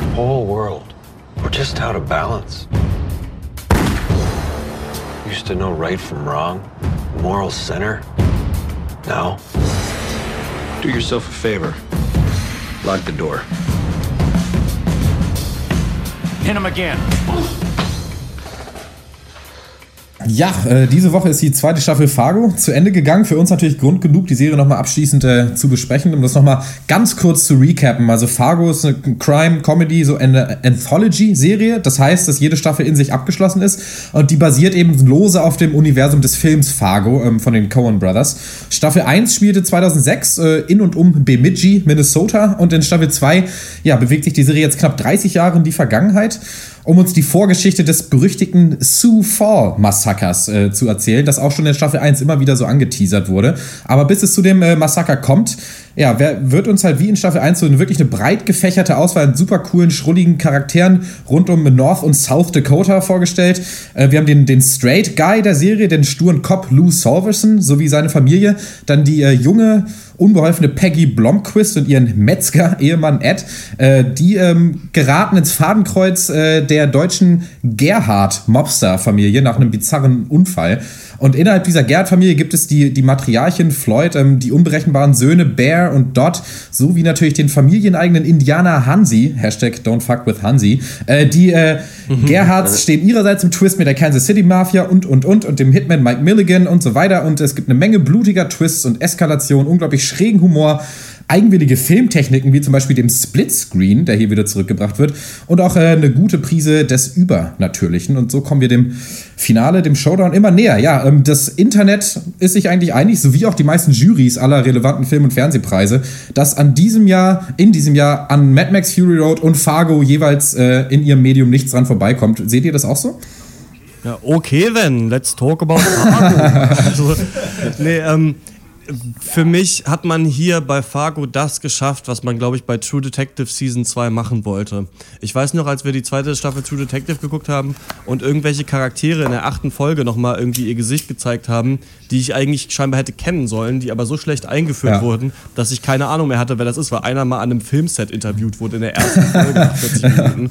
The whole world, we're just out of balance. Used to know right from wrong, moral center. Now, do yourself a favor. Lock the door. Hit him again. Ja, äh, diese Woche ist die zweite Staffel Fargo zu Ende gegangen. Für uns natürlich Grund genug, die Serie nochmal abschließend äh, zu besprechen, um das nochmal ganz kurz zu recappen. Also Fargo ist eine Crime-Comedy, so eine Anthology-Serie. Das heißt, dass jede Staffel in sich abgeschlossen ist und die basiert eben lose auf dem Universum des Films Fargo ähm, von den Coen Brothers. Staffel 1 spielte 2006 äh, in und um Bemidji, Minnesota und in Staffel 2 ja, bewegt sich die Serie jetzt knapp 30 Jahre in die Vergangenheit um uns die Vorgeschichte des berüchtigten Sioux Fall Massakers äh, zu erzählen, das auch schon in Staffel 1 immer wieder so angeteasert wurde. Aber bis es zu dem äh, Massaker kommt, ja, wer, wird uns halt wie in Staffel 1 so eine wirklich eine breit gefächerte Auswahl an super coolen, schrulligen Charakteren rund um North und South Dakota vorgestellt. Äh, wir haben den, den Straight Guy der Serie, den sturen Cop Lou Solverson sowie seine Familie. Dann die äh, junge, unbeholfene Peggy Blomquist und ihren Metzger-Ehemann Ed. Äh, die ähm, geraten ins Fadenkreuz äh, der deutschen Gerhard-Mobster-Familie nach einem bizarren Unfall. Und innerhalb dieser Gerhard-Familie gibt es die, die Matriarchin Floyd, ähm, die unberechenbaren Söhne Bear und Dot, sowie natürlich den familieneigenen Indianer Hansi, Hashtag Don't Fuck with Hansi. Äh, die äh, mhm. Gerhards stehen ihrerseits im Twist mit der Kansas City Mafia und, und, und, und dem Hitman Mike Milligan und so weiter. Und es gibt eine Menge blutiger Twists und Eskalation, unglaublich schrägen Humor eigenwillige Filmtechniken, wie zum Beispiel dem Splitscreen, der hier wieder zurückgebracht wird, und auch äh, eine gute Prise des Übernatürlichen. Und so kommen wir dem Finale, dem Showdown immer näher. Ja, ähm, das Internet ist sich eigentlich einig, sowie auch die meisten Jurys aller relevanten Film- und Fernsehpreise, dass an diesem Jahr, in diesem Jahr an Mad Max Fury Road und Fargo jeweils äh, in ihrem Medium nichts dran vorbeikommt. Seht ihr das auch so? Ja, okay, then, let's talk about Fargo. also, nee, ähm, für mich hat man hier bei Fargo das geschafft, was man, glaube ich, bei True Detective Season 2 machen wollte. Ich weiß noch, als wir die zweite Staffel True Detective geguckt haben und irgendwelche Charaktere in der achten Folge nochmal irgendwie ihr Gesicht gezeigt haben, die ich eigentlich scheinbar hätte kennen sollen, die aber so schlecht eingeführt ja. wurden, dass ich keine Ahnung mehr hatte, wer das ist, weil einer mal an einem Filmset interviewt wurde in der ersten Folge nach 40 Minuten.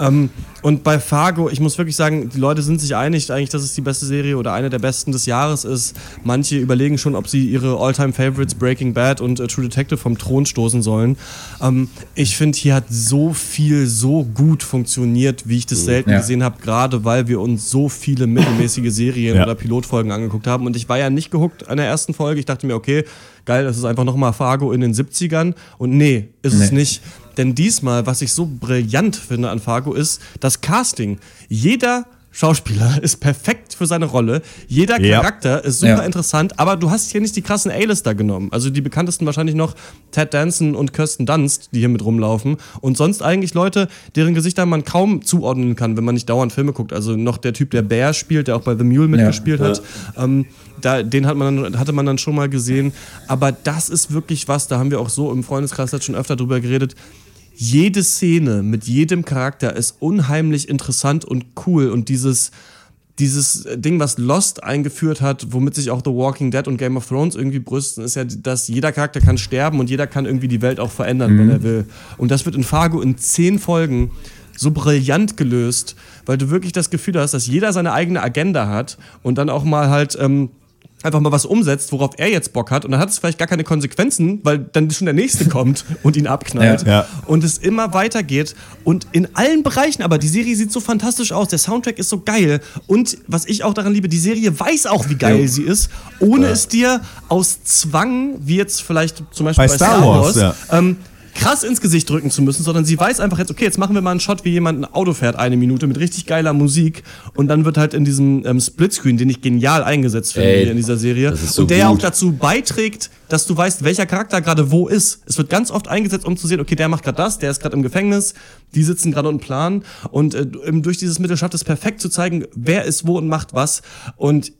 ähm, und bei Fargo, ich muss wirklich sagen, die Leute sind sich einig, eigentlich, dass es die beste Serie oder eine der besten des Jahres ist. Manche überlegen schon, ob sie ihre All-Time-Favorites Breaking Bad und äh, True Detective vom Thron stoßen sollen. Ähm, ich finde, hier hat so viel so gut funktioniert, wie ich das selten ja. gesehen habe, gerade weil wir uns so viele mittelmäßige Serien ja. oder Pilotfolgen angeguckt haben. Und ich war ja nicht gehuckt an der ersten Folge. Ich dachte mir, okay, geil, das ist einfach nochmal Fargo in den 70ern. Und nee, ist nee. es nicht. Denn diesmal, was ich so brillant finde an Fargo, ist das Casting. Jeder Schauspieler ist perfekt für seine Rolle. Jeder Charakter ja. ist super ja. interessant, aber du hast hier nicht die krassen A-Lister genommen. Also die bekanntesten wahrscheinlich noch Ted Danson und Kirsten Dunst, die hier mit rumlaufen. Und sonst eigentlich Leute, deren Gesichter man kaum zuordnen kann, wenn man nicht dauernd Filme guckt. Also noch der Typ, der Bear spielt, der auch bei The Mule mitgespielt ja. hat. Ähm, da, den hat man, hatte man dann schon mal gesehen. Aber das ist wirklich was, da haben wir auch so im Freundeskreis jetzt schon öfter drüber geredet jede Szene mit jedem Charakter ist unheimlich interessant und cool und dieses dieses Ding, was Lost eingeführt hat, womit sich auch The Walking Dead und Game of Thrones irgendwie brüsten, ist ja, dass jeder Charakter kann sterben und jeder kann irgendwie die Welt auch verändern, mhm. wenn er will. Und das wird in Fargo in zehn Folgen so brillant gelöst, weil du wirklich das Gefühl hast, dass jeder seine eigene Agenda hat und dann auch mal halt ähm, einfach mal was umsetzt, worauf er jetzt Bock hat. Und dann hat es vielleicht gar keine Konsequenzen, weil dann schon der Nächste kommt und ihn abknallt. Ja, ja. Und es immer weitergeht. Und in allen Bereichen, aber die Serie sieht so fantastisch aus. Der Soundtrack ist so geil. Und was ich auch daran liebe, die Serie weiß auch, wie geil ja. sie ist, ohne es dir aus Zwang, wie jetzt vielleicht zum Beispiel bei, bei Star, Wars, Wars ähm, krass ins Gesicht drücken zu müssen, sondern sie weiß einfach jetzt, okay, jetzt machen wir mal einen Shot, wie jemand ein Auto fährt, eine Minute mit richtig geiler Musik und dann wird halt in diesem ähm, Splitscreen, den ich genial eingesetzt finde Ey, in dieser Serie so und der ja auch dazu beiträgt, dass du weißt, welcher Charakter gerade wo ist. Es wird ganz oft eingesetzt, um zu sehen, okay, der macht gerade das, der ist gerade im Gefängnis, die sitzen gerade und planen und äh, durch dieses Mittel schafft es perfekt zu zeigen, wer ist wo und macht was und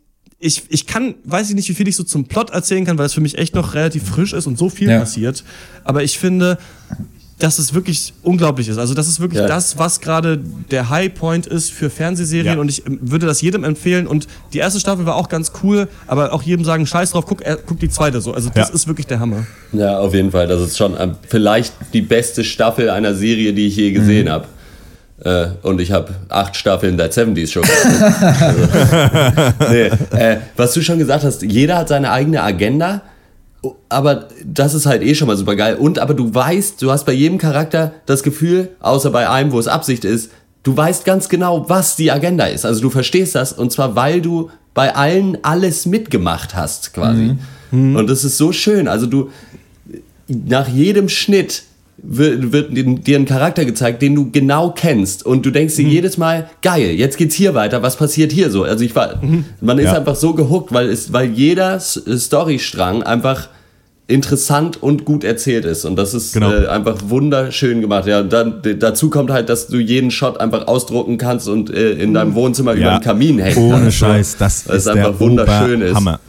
ich, ich kann, weiß ich nicht, wie viel ich so zum Plot erzählen kann, weil es für mich echt noch relativ frisch ist und so viel ja. passiert. Aber ich finde, dass es wirklich unglaublich ist. Also das ist wirklich ja. das, was gerade der Highpoint ist für Fernsehserien ja. und ich würde das jedem empfehlen und die erste Staffel war auch ganz cool, aber auch jedem sagen, scheiß drauf, guck, äh, guck die zweite so. Also das ja. ist wirklich der Hammer. Ja, auf jeden Fall. Das ist schon äh, vielleicht die beste Staffel einer Serie, die ich je gesehen mhm. habe. Äh, und ich habe acht Staffeln der 70s schon also, nee, äh, Was du schon gesagt hast, jeder hat seine eigene Agenda, aber das ist halt eh schon mal super geil. Und aber du weißt, du hast bei jedem Charakter das Gefühl, außer bei einem, wo es Absicht ist, du weißt ganz genau, was die Agenda ist. Also du verstehst das und zwar, weil du bei allen alles mitgemacht hast, quasi. Mhm. Mhm. Und das ist so schön. Also du, nach jedem Schnitt wird, wird dir ein Charakter gezeigt, den du genau kennst und du denkst dir mhm. jedes Mal, geil, jetzt geht's hier weiter, was passiert hier so? Also ich war, mhm. man ist ja. einfach so gehuckt, weil es, weil jeder Storystrang einfach interessant und gut erzählt ist und das ist genau. äh, einfach wunderschön gemacht. Ja, und dann dazu kommt halt, dass du jeden Shot einfach ausdrucken kannst und äh, in deinem mhm. Wohnzimmer ja. über den Kamin hängen Ohne Scheiß, das, ist, einfach wunderschön ist. Hammer.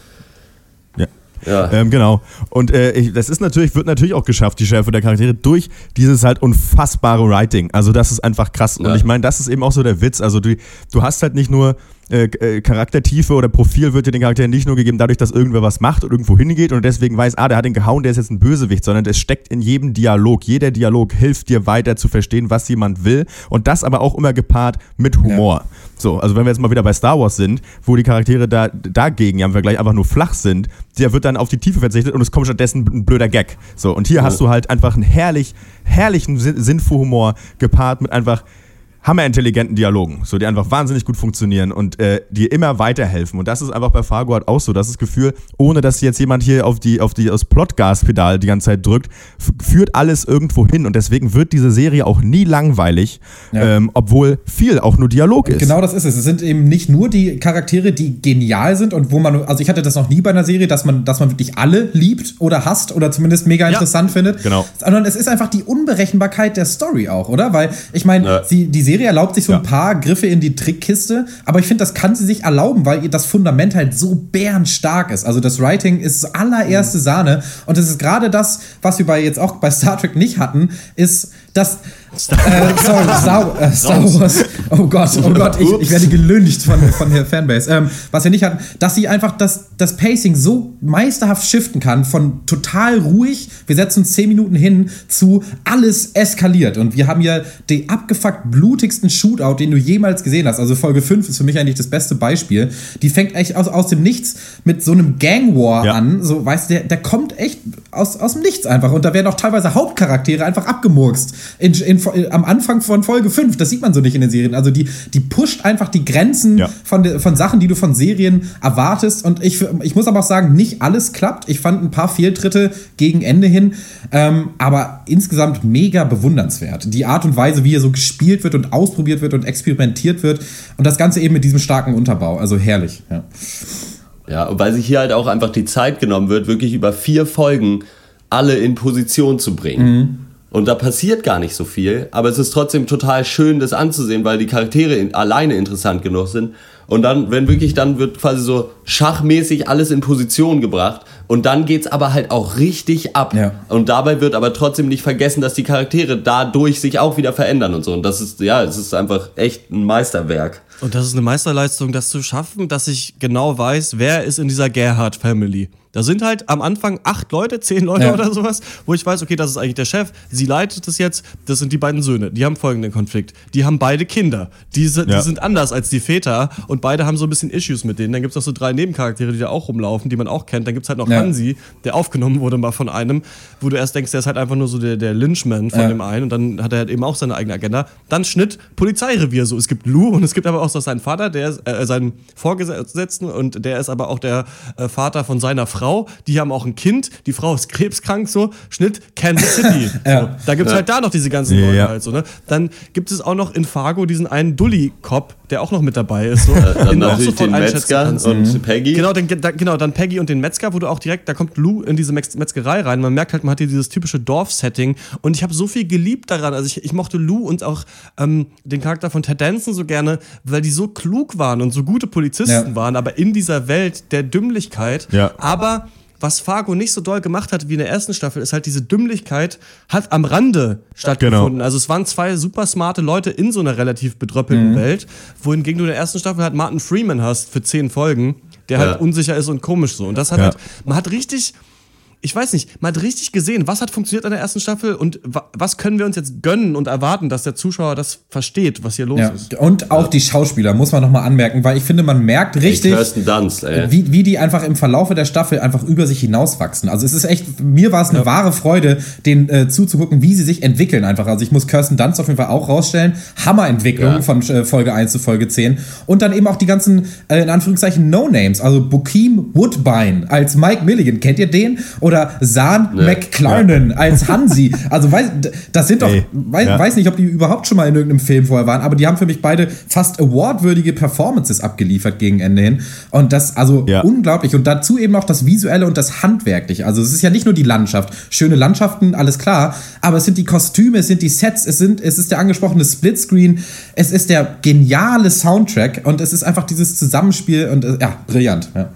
Ja. Ähm, genau. Und äh, ich, das ist natürlich, wird natürlich auch geschafft, die Schärfe der Charaktere, durch dieses halt unfassbare Writing. Also das ist einfach krass. Ja. Und ich meine, das ist eben auch so der Witz. Also du, du hast halt nicht nur äh, äh, Charaktertiefe oder Profil wird dir den Charakteren nicht nur gegeben dadurch, dass irgendwer was macht und irgendwo hingeht und deswegen weiß, ah, der hat ihn gehauen, der ist jetzt ein Bösewicht, sondern es steckt in jedem Dialog. Jeder Dialog hilft dir weiter zu verstehen, was jemand will und das aber auch immer gepaart mit Humor. Ja. So, also wenn wir jetzt mal wieder bei Star Wars sind, wo die Charaktere da dagegen ja im Vergleich einfach nur flach sind, der wird dann auf die Tiefe verzichtet und es kommt stattdessen ein blöder Gag. So, und hier ja. hast du halt einfach einen herrlich, herrlichen Sinn für Humor gepaart mit einfach hammerintelligenten Dialogen, so die einfach wahnsinnig gut funktionieren und äh, die immer weiterhelfen. Und das ist einfach bei Fargo halt auch so. Das ist das Gefühl, ohne dass jetzt jemand hier auf die auf die aus Plotgaspedal die ganze Zeit drückt, führt alles irgendwo hin. Und deswegen wird diese Serie auch nie langweilig, ja. ähm, obwohl viel auch nur Dialog ist. Genau das ist es. Es sind eben nicht nur die Charaktere, die genial sind und wo man, also ich hatte das noch nie bei einer Serie, dass man, dass man wirklich alle liebt oder hasst oder zumindest mega interessant ja, findet. Genau. Sondern es ist einfach die Unberechenbarkeit der Story auch, oder? Weil ich meine, ja. die Serie Serie erlaubt sich so ein paar Griffe in die Trickkiste, aber ich finde, das kann sie sich erlauben, weil ihr das Fundament halt so bärenstark ist. Also das Writing ist allererste Sahne. Und das ist gerade das, was wir bei jetzt auch bei Star Trek nicht hatten, ist, dass Star, äh, sorry, Star, äh, Star Wars. Oh Gott, oh Gott, ich, ich werde gelüncht von, von der Fanbase. Ähm, was wir nicht hatten, dass sie einfach das, das Pacing so meisterhaft shiften kann, von total ruhig, wir setzen uns zehn Minuten hin, zu alles eskaliert. Und wir haben hier den abgefuckt blutigsten Shootout, den du jemals gesehen hast. Also Folge 5 ist für mich eigentlich das beste Beispiel. Die fängt echt aus, aus dem Nichts mit so einem Gang War ja. an. So, weißt du, der, der kommt echt aus, aus dem Nichts einfach. Und da werden auch teilweise Hauptcharaktere einfach abgemurkst. In, in am Anfang von Folge 5. Das sieht man so nicht in den Serien. Also die, die pusht einfach die Grenzen ja. von, de, von Sachen, die du von Serien erwartest. Und ich, ich muss aber auch sagen, nicht alles klappt. Ich fand ein paar Fehltritte gegen Ende hin. Ähm, aber insgesamt mega bewundernswert. Die Art und Weise, wie hier so gespielt wird und ausprobiert wird und experimentiert wird. Und das Ganze eben mit diesem starken Unterbau. Also herrlich. Ja. Ja, weil sich hier halt auch einfach die Zeit genommen wird, wirklich über vier Folgen alle in Position zu bringen. Mhm. Und da passiert gar nicht so viel, aber es ist trotzdem total schön, das anzusehen, weil die Charaktere in, alleine interessant genug sind. Und dann, wenn wirklich, dann wird quasi so schachmäßig alles in Position gebracht. Und dann geht's aber halt auch richtig ab. Ja. Und dabei wird aber trotzdem nicht vergessen, dass die Charaktere dadurch sich auch wieder verändern und so. Und das ist, ja, es ist einfach echt ein Meisterwerk. Und das ist eine Meisterleistung, das zu schaffen, dass ich genau weiß, wer ist in dieser Gerhard-Family. Da sind halt am Anfang acht Leute, zehn Leute ja. oder sowas, wo ich weiß, okay, das ist eigentlich der Chef, sie leitet es jetzt, das sind die beiden Söhne, die haben folgenden Konflikt. Die haben beide Kinder, die, die ja. sind anders als die Väter und beide haben so ein bisschen Issues mit denen. Dann gibt es auch so drei Nebencharaktere, die da auch rumlaufen, die man auch kennt. Dann gibt es halt noch ja. Hansi, der aufgenommen wurde mal von einem, wo du erst denkst, der ist halt einfach nur so der, der Lynchman von dem einen und dann hat er halt eben auch seine eigene Agenda. Dann Schnitt Polizeirevier so. Es gibt Lou und es gibt aber auch so seinen Vater, der ist, äh, seinen Vorgesetzten und der ist aber auch der äh, Vater von seiner Frau Frau, die haben auch ein Kind, die Frau ist krebskrank, so, Schnitt, Kansas City. ja. so, da gibt es ja. halt da noch diese ganzen Leute halt so, ne? Dann gibt es auch noch in Fargo diesen einen Dully-Cop, der auch noch mit dabei ist. So, äh, dann natürlich den Metzger und mhm. Peggy. Genau, den, da, genau, dann Peggy und den Metzger, wo du auch direkt, da kommt Lou in diese Metzgerei rein. Man merkt halt, man hat hier dieses typische Dorf-Setting. Und ich habe so viel geliebt daran. Also ich, ich mochte Lou und auch ähm, den Charakter von Ted Danson so gerne, weil die so klug waren und so gute Polizisten ja. waren, aber in dieser Welt der Dümmlichkeit. Ja. Aber was Fargo nicht so doll gemacht hat wie in der ersten Staffel, ist halt diese Dümmlichkeit hat am Rande stattgefunden. Genau. Also es waren zwei super smarte Leute in so einer relativ bedröppelten mhm. Welt, wohingegen du in der ersten Staffel halt Martin Freeman hast für zehn Folgen, der halt ja. halt unsicher ist und komisch so. Und das hat ja. halt, man hat richtig ich weiß nicht, man hat richtig gesehen, was hat funktioniert an der ersten Staffel und was können wir uns jetzt gönnen und erwarten, dass der Zuschauer das versteht, was hier los ja. ist. Und auch ja. die Schauspieler, muss man nochmal anmerken, weil ich finde, man merkt richtig, Dunst, wie, wie die einfach im Verlaufe der Staffel einfach über sich hinauswachsen. Also es ist echt, mir war es eine ja. wahre Freude, denen äh, zuzugucken, wie sie sich entwickeln einfach. Also ich muss Kirsten Dunst auf jeden Fall auch rausstellen. Hammerentwicklung von äh, Folge 1 zu Folge 10. Und dann eben auch die ganzen, äh, in Anführungszeichen, No-Names. Also Bokeem Woodbine als Mike Milligan. Kennt ihr den? Oder oder Sahn nee. McClarnon ja. als Hansi. Also weiß, das sind doch, Ey, weiß, ja. weiß nicht, ob die überhaupt schon mal in irgendeinem Film vorher waren, aber die haben für mich beide fast awardwürdige Performances abgeliefert gegen Ende hin. Und das, also ja. unglaublich. Und dazu eben auch das Visuelle und das Handwerkliche. Also es ist ja nicht nur die Landschaft. Schöne Landschaften, alles klar. Aber es sind die Kostüme, es sind die Sets, es, sind, es ist der angesprochene Splitscreen, es ist der geniale Soundtrack und es ist einfach dieses Zusammenspiel und äh, ja, brillant. Ja.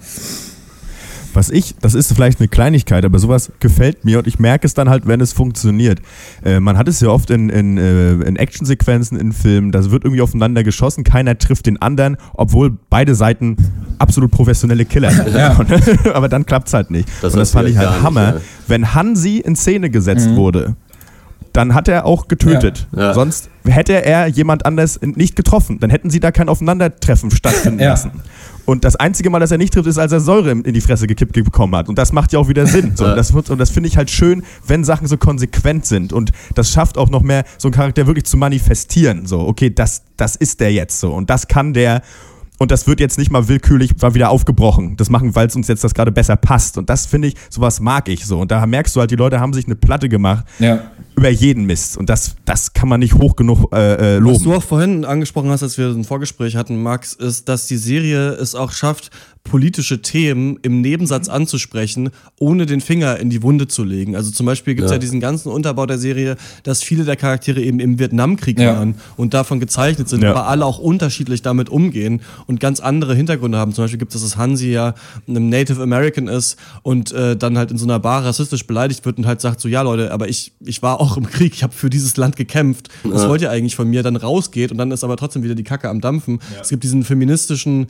Was ich, das ist vielleicht eine Kleinigkeit, aber sowas gefällt mir und ich merke es dann halt, wenn es funktioniert. Äh, man hat es ja oft in, in, äh, in Actionsequenzen in Filmen, da wird irgendwie aufeinander geschossen, keiner trifft den anderen, obwohl beide Seiten absolut professionelle Killer sind. Ja. aber dann klappt es halt nicht. Das und das fand ich halt Hammer. Nicht, ja. Wenn Hansi in Szene gesetzt mhm. wurde, dann hat er auch getötet. Ja. Ja. Sonst hätte er jemand anders nicht getroffen. Dann hätten sie da kein Aufeinandertreffen stattfinden ja. lassen. Und das einzige Mal, dass er nicht trifft, ist, als er Säure in die Fresse gekippt bekommen hat. Und das macht ja auch wieder Sinn. So, und das, und das finde ich halt schön, wenn Sachen so konsequent sind. Und das schafft auch noch mehr, so einen Charakter wirklich zu manifestieren. So, okay, das, das ist der jetzt so. Und das kann der und das wird jetzt nicht mal willkürlich war wieder aufgebrochen. Das machen, weil es uns jetzt das gerade besser passt. Und das finde ich, sowas mag ich so. Und da merkst du halt, die Leute haben sich eine Platte gemacht ja. über jeden Mist. Und das, das kann man nicht hoch genug äh, äh, loben. Was du auch vorhin angesprochen hast, als wir ein Vorgespräch hatten, Max, ist, dass die Serie es auch schafft, politische Themen im Nebensatz anzusprechen, ohne den Finger in die Wunde zu legen. Also zum Beispiel gibt es ja. ja. diesen ganzen Unterbau der Serie, dass viele der Charaktere eben im Vietnamkrieg ja. waren und davon gezeichnet sind, ja. aber alle auch unterschiedlich damit umgehen und ganz andere Hintergründe haben. Zum Beispiel gibt es, dass Hansi ja ein Native American ist und äh, dann halt in so einer Bar rassistisch beleidigt wird und halt sagt so, ja Leute, aber ich, ich war auch im Krieg, ich habe für dieses Land gekämpft, was wollt ihr eigentlich von mir? Dann rausgeht und dann ist aber trotzdem wieder die Kacke am Dampfen. Es gibt diesen feministischen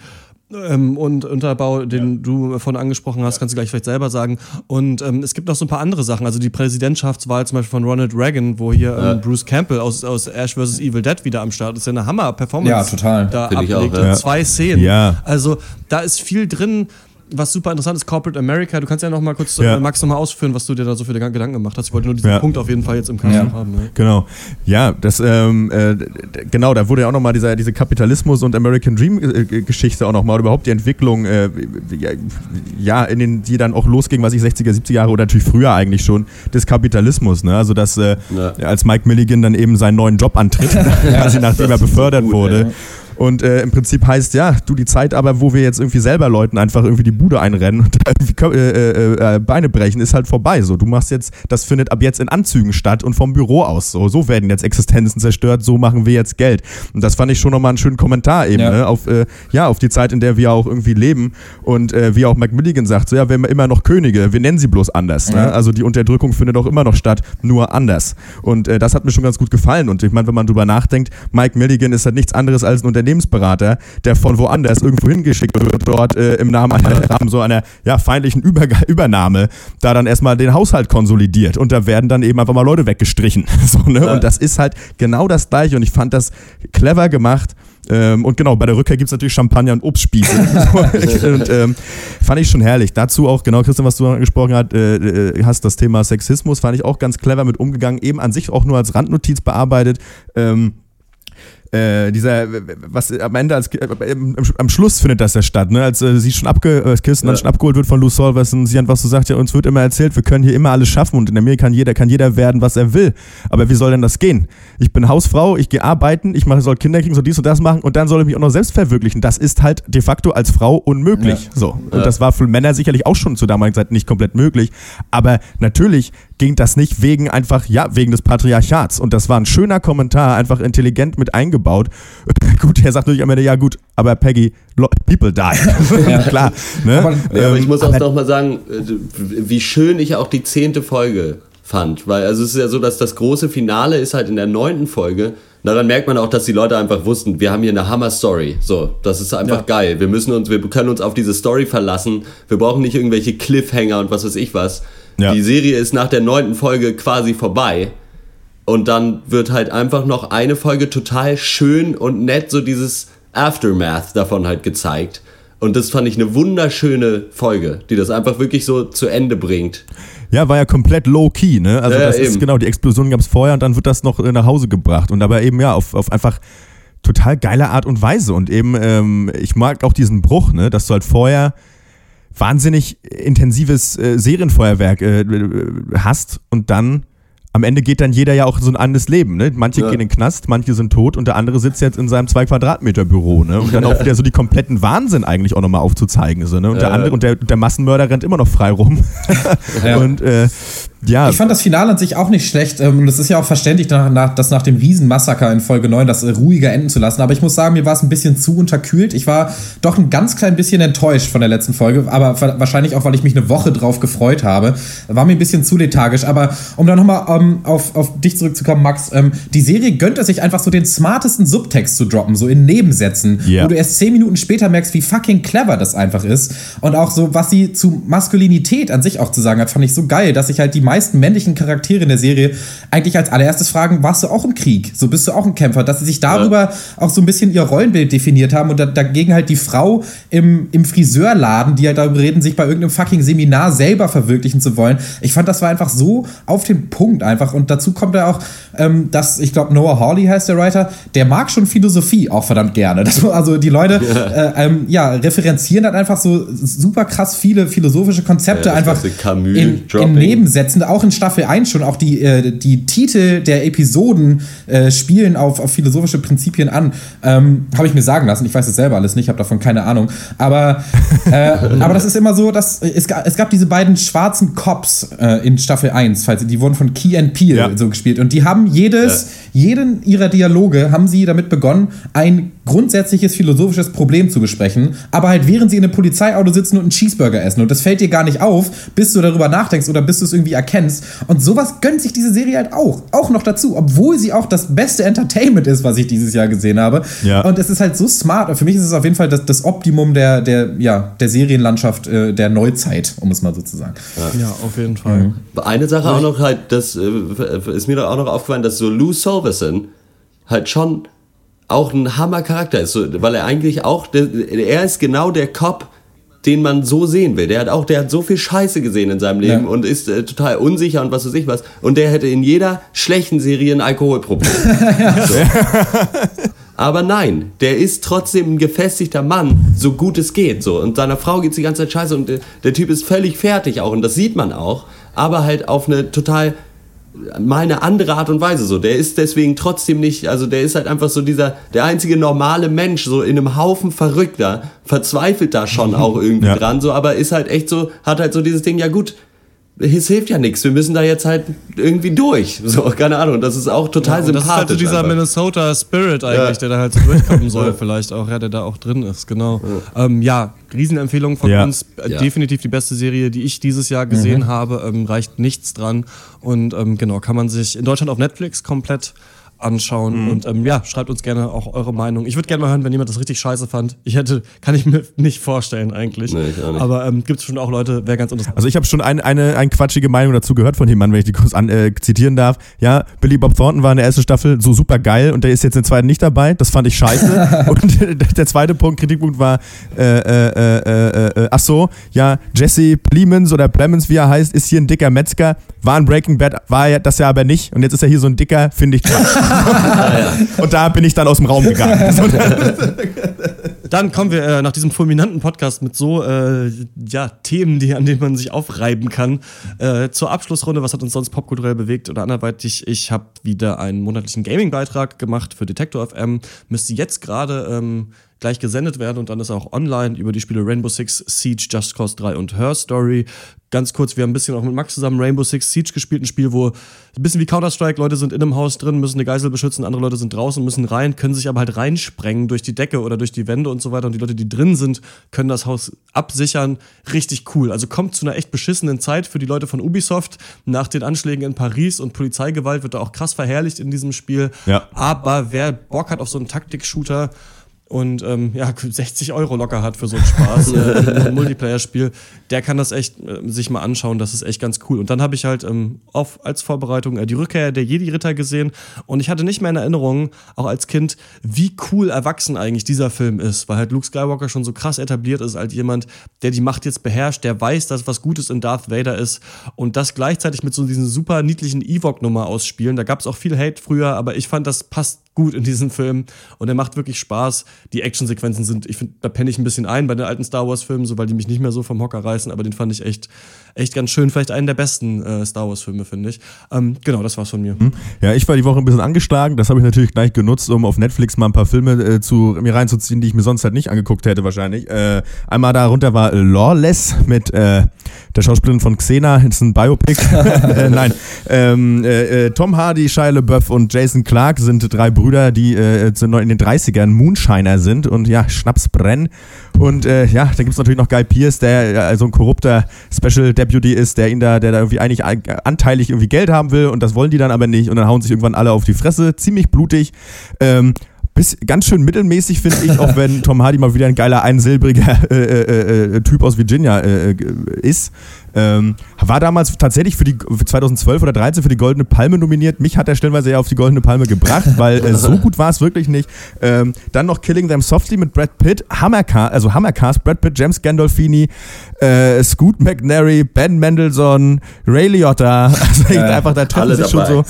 ähm, und Unterbau, den ja. du von angesprochen hast, kannst du gleich vielleicht selber sagen. Und ähm, es gibt noch so ein paar andere Sachen. Also die Präsidentschaftswahl zum Beispiel von Ronald Reagan, wo hier ähm, ja. Bruce Campbell aus, aus Ash vs. Evil Dead wieder am Start ist. Ja eine Hammer-Performance. Ja, total. Da Find ablegt. Auch, ja. Zwei Szenen. Ja. Also da ist viel drin was super interessant ist, Corporate America. Du kannst ja noch mal kurz, ja. äh, Max, noch mal ausführen, was du dir da so für Gedanken gemacht hast. Ich wollte nur diesen ja. Punkt auf jeden Fall jetzt im Kasten ja. haben. Ne? Genau. Ja, das, ähm, äh, genau, da wurde ja auch noch mal dieser, diese Kapitalismus- und American Dream-Geschichte auch noch mal, oder überhaupt die Entwicklung, äh, ja, in den, die dann auch losging, was ich 60er, 70er Jahre oder natürlich früher eigentlich schon, des Kapitalismus. Ne? Also, dass äh, als Mike Milligan dann eben seinen neuen Job antritt, quasi nachdem er befördert gut, wurde. Und äh, im Prinzip heißt, ja, du die Zeit aber, wo wir jetzt irgendwie selber Leuten einfach irgendwie die Bude einrennen und irgendwie äh, äh, äh, Beine brechen, ist halt vorbei. So, du machst jetzt, das findet ab jetzt in Anzügen statt und vom Büro aus. So, so werden jetzt Existenzen zerstört, so machen wir jetzt Geld. Und das fand ich schon nochmal einen schönen Kommentar eben, ja. Ne, auf, äh, ja, auf die Zeit, in der wir auch irgendwie leben. Und äh, wie auch Macmilligan sagt, so ja, wir haben immer noch Könige, wir nennen sie bloß anders. Ne? Ja. Ne? Also die Unterdrückung findet auch immer noch statt, nur anders. Und äh, das hat mir schon ganz gut gefallen. Und ich meine, wenn man drüber nachdenkt, Mike Milligan ist halt nichts anderes als ein Unternehmen Unternehmensberater, der von woanders irgendwo hingeschickt wird, dort äh, im Namen einer Rahmen so einer ja, feindlichen Über Übernahme, da dann erstmal den Haushalt konsolidiert und da werden dann eben einfach mal Leute weggestrichen. so, ne? Ja. Und das ist halt genau das gleiche und ich fand das clever gemacht. Ähm, und genau, bei der Rückkehr gibt es natürlich Champagner und Obstspieße. und ähm, fand ich schon herrlich. Dazu auch, genau, Christian, was du angesprochen hast, äh, äh, hast, das Thema Sexismus, fand ich auch ganz clever mit umgegangen, eben an sich auch nur als Randnotiz bearbeitet. Ähm, äh, dieser, was am Ende als, äh, am Schluss findet das ja statt, ne? Als äh, sie schon abge, äh, Kirsten ja. dann schon abgeholt wird von Lou Solvers und sie einfach so sagt, ja, uns wird immer erzählt, wir können hier immer alles schaffen und in Amerika kann jeder, kann jeder werden, was er will. Aber wie soll denn das gehen? Ich bin Hausfrau, ich gehe arbeiten, ich mache, soll Kinder kriegen, soll dies und das machen und dann soll ich mich auch noch selbst verwirklichen. Das ist halt de facto als Frau unmöglich. Ja. So. Und ja. das war für Männer sicherlich auch schon zu damaligen Zeit nicht komplett möglich. Aber natürlich ging das nicht wegen einfach, ja, wegen des Patriarchats. Und das war ein schöner Kommentar, einfach intelligent mit eingebaut. gut, er sagt natürlich am Ende, ja gut, aber Peggy, people die. Ja. Klar. Ne? Aber, aber ich muss auch noch mal sagen, äh, wie schön ich auch die zehnte Folge fand. Weil also es ist ja so, dass das große Finale ist halt in der neunten Folge. Daran merkt man auch, dass die Leute einfach wussten, wir haben hier eine Hammer-Story. So, das ist einfach ja. geil. Wir müssen uns, wir können uns auf diese Story verlassen. Wir brauchen nicht irgendwelche Cliffhanger und was weiß ich was. Ja. Die Serie ist nach der neunten Folge quasi vorbei. Und dann wird halt einfach noch eine Folge total schön und nett, so dieses Aftermath davon halt gezeigt. Und das fand ich eine wunderschöne Folge, die das einfach wirklich so zu Ende bringt. Ja, war ja komplett low-key, ne? Also ja, das eben. ist genau, die Explosion gab es vorher und dann wird das noch äh, nach Hause gebracht. Und aber eben ja, auf, auf einfach total geile Art und Weise. Und eben, ähm, ich mag auch diesen Bruch, ne? Dass du halt vorher wahnsinnig intensives äh, Serienfeuerwerk äh, hast und dann am Ende geht dann jeder ja auch so ein anderes Leben. Ne? Manche ja. gehen in den Knast, manche sind tot und der andere sitzt jetzt in seinem zwei Quadratmeter Büro. Ne? Und dann auch wieder so die kompletten Wahnsinn eigentlich auch nochmal aufzuzeigen. So, ne? Und der andere und der, der Massenmörder rennt immer noch frei rum. Ja. und äh, ja. Ich fand das Finale an sich auch nicht schlecht. Ähm, und es ist ja auch verständlich, dass nach dem Riesenmassaker in Folge 9 das äh, ruhiger enden zu lassen. Aber ich muss sagen, mir war es ein bisschen zu unterkühlt. Ich war doch ein ganz klein bisschen enttäuscht von der letzten Folge. Aber wahrscheinlich auch, weil ich mich eine Woche drauf gefreut habe. War mir ein bisschen zu lethargisch. Aber um dann nochmal ähm, auf, auf dich zurückzukommen, Max, ähm, die Serie gönnt es sich einfach so den smartesten Subtext zu droppen, so in Nebensätzen. Yeah. Wo du erst zehn Minuten später merkst, wie fucking clever das einfach ist. Und auch so, was sie zu Maskulinität an sich auch zu sagen hat, fand ich so geil, dass ich halt die meisten männlichen Charaktere in der Serie eigentlich als allererstes fragen, warst du auch im Krieg? So bist du auch ein Kämpfer? Dass sie sich darüber ja. auch so ein bisschen ihr Rollenbild definiert haben und da, dagegen halt die Frau im, im Friseurladen, die halt darüber reden, sich bei irgendeinem fucking Seminar selber verwirklichen zu wollen. Ich fand, das war einfach so auf den Punkt einfach. Und dazu kommt ja auch, ähm, dass, ich glaube, Noah Hawley heißt der Writer, der mag schon Philosophie auch verdammt gerne. Das, also die Leute. Äh, ähm, ja, referenzieren dann einfach so super krass viele philosophische Konzepte ja, einfach in, in, Nebensätzen, auch in Staffel 1 schon. Auch die, äh, die Titel der Episoden äh, spielen auf, auf philosophische Prinzipien an. Ähm, habe ich mir sagen lassen. Ich weiß es selber alles nicht, habe davon keine Ahnung. Aber, äh, aber das ist immer so, dass es, es gab diese beiden schwarzen Cops äh, in Staffel 1, falls die wurden von Key and Peel ja. so gespielt. Und die haben jedes, ja. jeden ihrer Dialoge haben sie damit begonnen, ein grundsätzliches philosophisches Problem zu besprechen, aber halt während sie in einem Polizeiauto sitzen und einen Cheeseburger essen. Und das fällt dir gar nicht auf, bis du darüber nachdenkst oder bis du es irgendwie erkennst. Und sowas gönnt sich diese Serie halt auch. Auch noch dazu, obwohl sie auch das beste Entertainment ist, was ich dieses Jahr gesehen habe. Ja. Und es ist halt so smart. Für mich ist es auf jeden Fall das, das Optimum der, der, ja, der Serienlandschaft äh, der Neuzeit, um es mal so zu sagen. Ja, ja auf jeden Fall. Mhm. Eine Sache auch noch halt, das äh, ist mir auch noch aufgefallen, dass so Lou Silverson halt schon auch ein Hammer-Charakter ist, so, weil er eigentlich auch, der, er ist genau der Cop, den man so sehen will. Der hat auch, der hat so viel Scheiße gesehen in seinem Leben ja. und ist äh, total unsicher und was weiß ich was. Und der hätte in jeder schlechten Serie ein Alkoholproblem. so. Aber nein, der ist trotzdem ein gefestigter Mann, so gut es geht. So. Und seiner Frau geht die ganze Zeit scheiße und der, der Typ ist völlig fertig auch und das sieht man auch. Aber halt auf eine total mal eine andere Art und Weise so. Der ist deswegen trotzdem nicht, also der ist halt einfach so dieser, der einzige normale Mensch, so in einem Haufen Verrückter, verzweifelt da schon auch irgendwie ja. dran, so, aber ist halt echt so, hat halt so dieses Ding, ja gut, es hilft ja nichts. Wir müssen da jetzt halt irgendwie durch. So, keine Ahnung. Das ist auch total ja, sympathisch. Das ist halt so dieser einfach. Minnesota Spirit eigentlich, ja. der da halt so durchkommen soll, vielleicht auch, ja, der da auch drin ist, genau. Ja, ähm, ja Riesenempfehlung von uns. Äh, definitiv die beste Serie, die ich dieses Jahr gesehen mhm. habe. Ähm, reicht nichts dran. Und ähm, genau, kann man sich in Deutschland auf Netflix komplett anschauen. Mhm. Und ähm, ja, schreibt uns gerne auch eure Meinung. Ich würde gerne mal hören, wenn jemand das richtig scheiße fand. Ich hätte, kann ich mir nicht vorstellen eigentlich. Nee, ich auch nicht. Aber ähm, gibt es schon auch Leute, wäre ganz interessant. Also ich habe schon ein, eine, eine quatschige Meinung dazu gehört von jemandem, wenn ich die kurz an, äh, zitieren darf. Ja, Billy Bob Thornton war in der ersten Staffel so super geil und der ist jetzt in der zweiten nicht dabei. Das fand ich scheiße. und der zweite Punkt, Kritikpunkt war, äh, äh, äh, äh, ach so, ja, Jesse Plemons oder Plemons, wie er heißt, ist hier ein dicker Metzger. War in Breaking Bad, war er das ja aber nicht. Und jetzt ist er hier so ein dicker, finde ich Quatsch. Und da bin ich dann aus dem Raum gegangen. Dann kommen wir äh, nach diesem fulminanten Podcast mit so äh, ja, Themen, die, an denen man sich aufreiben kann, äh, zur Abschlussrunde. Was hat uns sonst popkulturell bewegt oder anderweitig? Ich habe wieder einen monatlichen Gaming-Beitrag gemacht für Detector FM. Müsste jetzt gerade ähm, gleich gesendet werden und dann ist er auch online über die Spiele Rainbow Six Siege, Just Cause 3 und Her Story. Ganz kurz, wir haben ein bisschen auch mit Max zusammen Rainbow Six Siege gespielt, ein Spiel, wo ein bisschen wie Counter-Strike, Leute sind in einem Haus drin, müssen eine Geisel beschützen, andere Leute sind draußen, müssen rein, können sich aber halt reinsprengen durch die Decke oder durch die Wände und so weiter und die Leute, die drin sind, können das Haus absichern. Richtig cool. Also kommt zu einer echt beschissenen Zeit für die Leute von Ubisoft. Nach den Anschlägen in Paris und Polizeigewalt wird da auch krass verherrlicht in diesem Spiel. Ja. Aber wer Bock hat auf so einen Taktik-Shooter, und ähm, ja, 60 Euro locker hat für so einen Spaß, äh, ein Multiplayer-Spiel, der kann das echt äh, sich mal anschauen, das ist echt ganz cool. Und dann habe ich halt ähm, auf, als Vorbereitung äh, die Rückkehr der Jedi-Ritter gesehen und ich hatte nicht mehr in Erinnerung, auch als Kind, wie cool erwachsen eigentlich dieser Film ist, weil halt Luke Skywalker schon so krass etabliert ist als jemand, der die Macht jetzt beherrscht, der weiß, dass was Gutes in Darth Vader ist und das gleichzeitig mit so diesen super niedlichen Ewok-Nummer ausspielen. Da gab es auch viel Hate früher, aber ich fand, das passt gut in diesem Film und er macht wirklich Spaß. Die Actionsequenzen sind, ich finde, da penne ich ein bisschen ein bei den alten Star Wars Filmen, so weil die mich nicht mehr so vom Hocker reißen, aber den fand ich echt, echt ganz schön. Vielleicht einen der besten äh, Star Wars Filme, finde ich. Ähm, genau, das war's von mir. Mhm. Ja, ich war die Woche ein bisschen angeschlagen. Das habe ich natürlich gleich genutzt, um auf Netflix mal ein paar Filme äh, zu mir reinzuziehen, die ich mir sonst halt nicht angeguckt hätte wahrscheinlich. Äh, einmal darunter war Lawless mit äh, der Schauspielerin von Xena. Das ist ein Biopic. Äh, nein, ähm, äh, Tom Hardy, Shia LaBeouf und Jason Clark sind drei Brüder, die in den 30ern Moonshiner sind und ja, Schnaps brennen. Und äh, ja, dann gibt es natürlich noch Guy Pierce, der äh, so ein korrupter Special Deputy ist, der ihn da, der da irgendwie eigentlich anteilig irgendwie Geld haben will und das wollen die dann aber nicht und dann hauen sich irgendwann alle auf die Fresse. Ziemlich blutig. Ähm, bis, ganz schön mittelmäßig, finde ich, auch wenn Tom Hardy mal wieder ein geiler, einsilbriger äh, äh, äh, Typ aus Virginia äh, äh, ist. Ähm, war damals tatsächlich für die für 2012 oder 13 für die Goldene Palme nominiert. Mich hat er stellenweise eher auf die Goldene Palme gebracht, weil äh, so gut war es wirklich nicht. Ähm, dann noch Killing Them Softly mit Brad Pitt, Hammercast, also Hammercast, Brad Pitt, James Gandolfini, äh, Scoot McNary, Ben Mendelssohn, Ray Liotta. Also Ja, einfach, da treffen sich schon so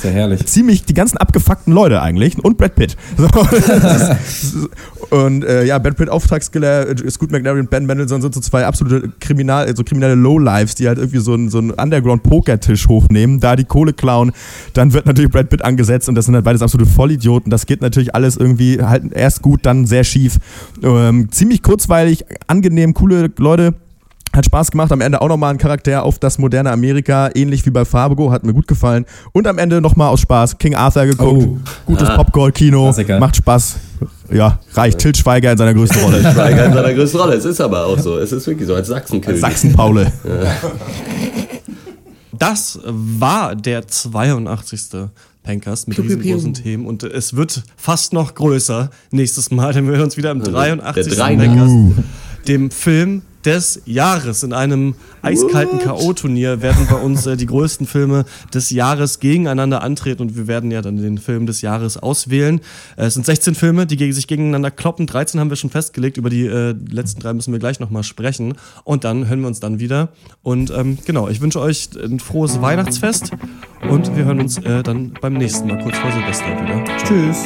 ziemlich die ganzen abgefuckten Leute eigentlich und Brad Pitt. So, ist- und äh, ja, Brad Pitt Auftragskiller, äh, Scoot McNary und Ben Mendelssohn sind so zwei absolute Kriminal, so kriminelle Lowlives, die halt irgendwie so einen, so einen Underground-Poker-Tisch hochnehmen, da die Kohle klauen. Dann wird natürlich Brad Pitt angesetzt und das sind halt beides absolute Vollidioten. Das geht natürlich alles irgendwie halt erst gut, dann sehr schief. Ähm, ziemlich kurzweilig, angenehm, coole Leute. Hat Spaß gemacht, am Ende auch nochmal ein Charakter auf das moderne Amerika, ähnlich wie bei Fargo, hat mir gut gefallen. Und am Ende nochmal aus Spaß King Arthur geguckt. Oh. Gutes Popcorn-Kino, Klassiker. macht Spaß. Ja, reicht. Til Schweiger in seiner größten Rolle. Schweiger in seiner größten Rolle. Es ist aber auch so. Es ist wirklich so als Sachsenkönig. Sachsen-Paule. Das war der 82. Pencast mit Piu, piu, riesengroßen piu. Themen und es wird fast noch größer nächstes Mal, denn wir hören uns wieder am 83. der Dreiner. Pencast, dem Film des Jahres. In einem eiskalten K.O.-Turnier werden bei uns äh, die größten Filme des Jahres gegeneinander antreten und wir werden ja dann den Film des Jahres auswählen. Äh, es sind 16 Filme, die gegen sich gegeneinander kloppen. 13 haben wir schon festgelegt. Über die äh, letzten drei müssen wir gleich nochmal sprechen. Und dann hören wir uns dann wieder. Und ähm, genau, ich wünsche euch ein frohes Weihnachtsfest und wir hören uns äh, dann beim nächsten Mal kurz vor Silvester wieder. Ciao. Tschüss.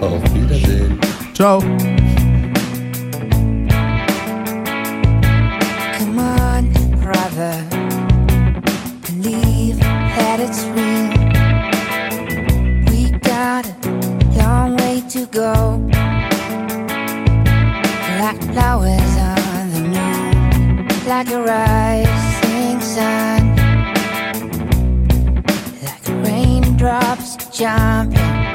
Auf Wiedersehen. Ciao. go. like flowers on the moon, like a rising sun, like raindrops jumping.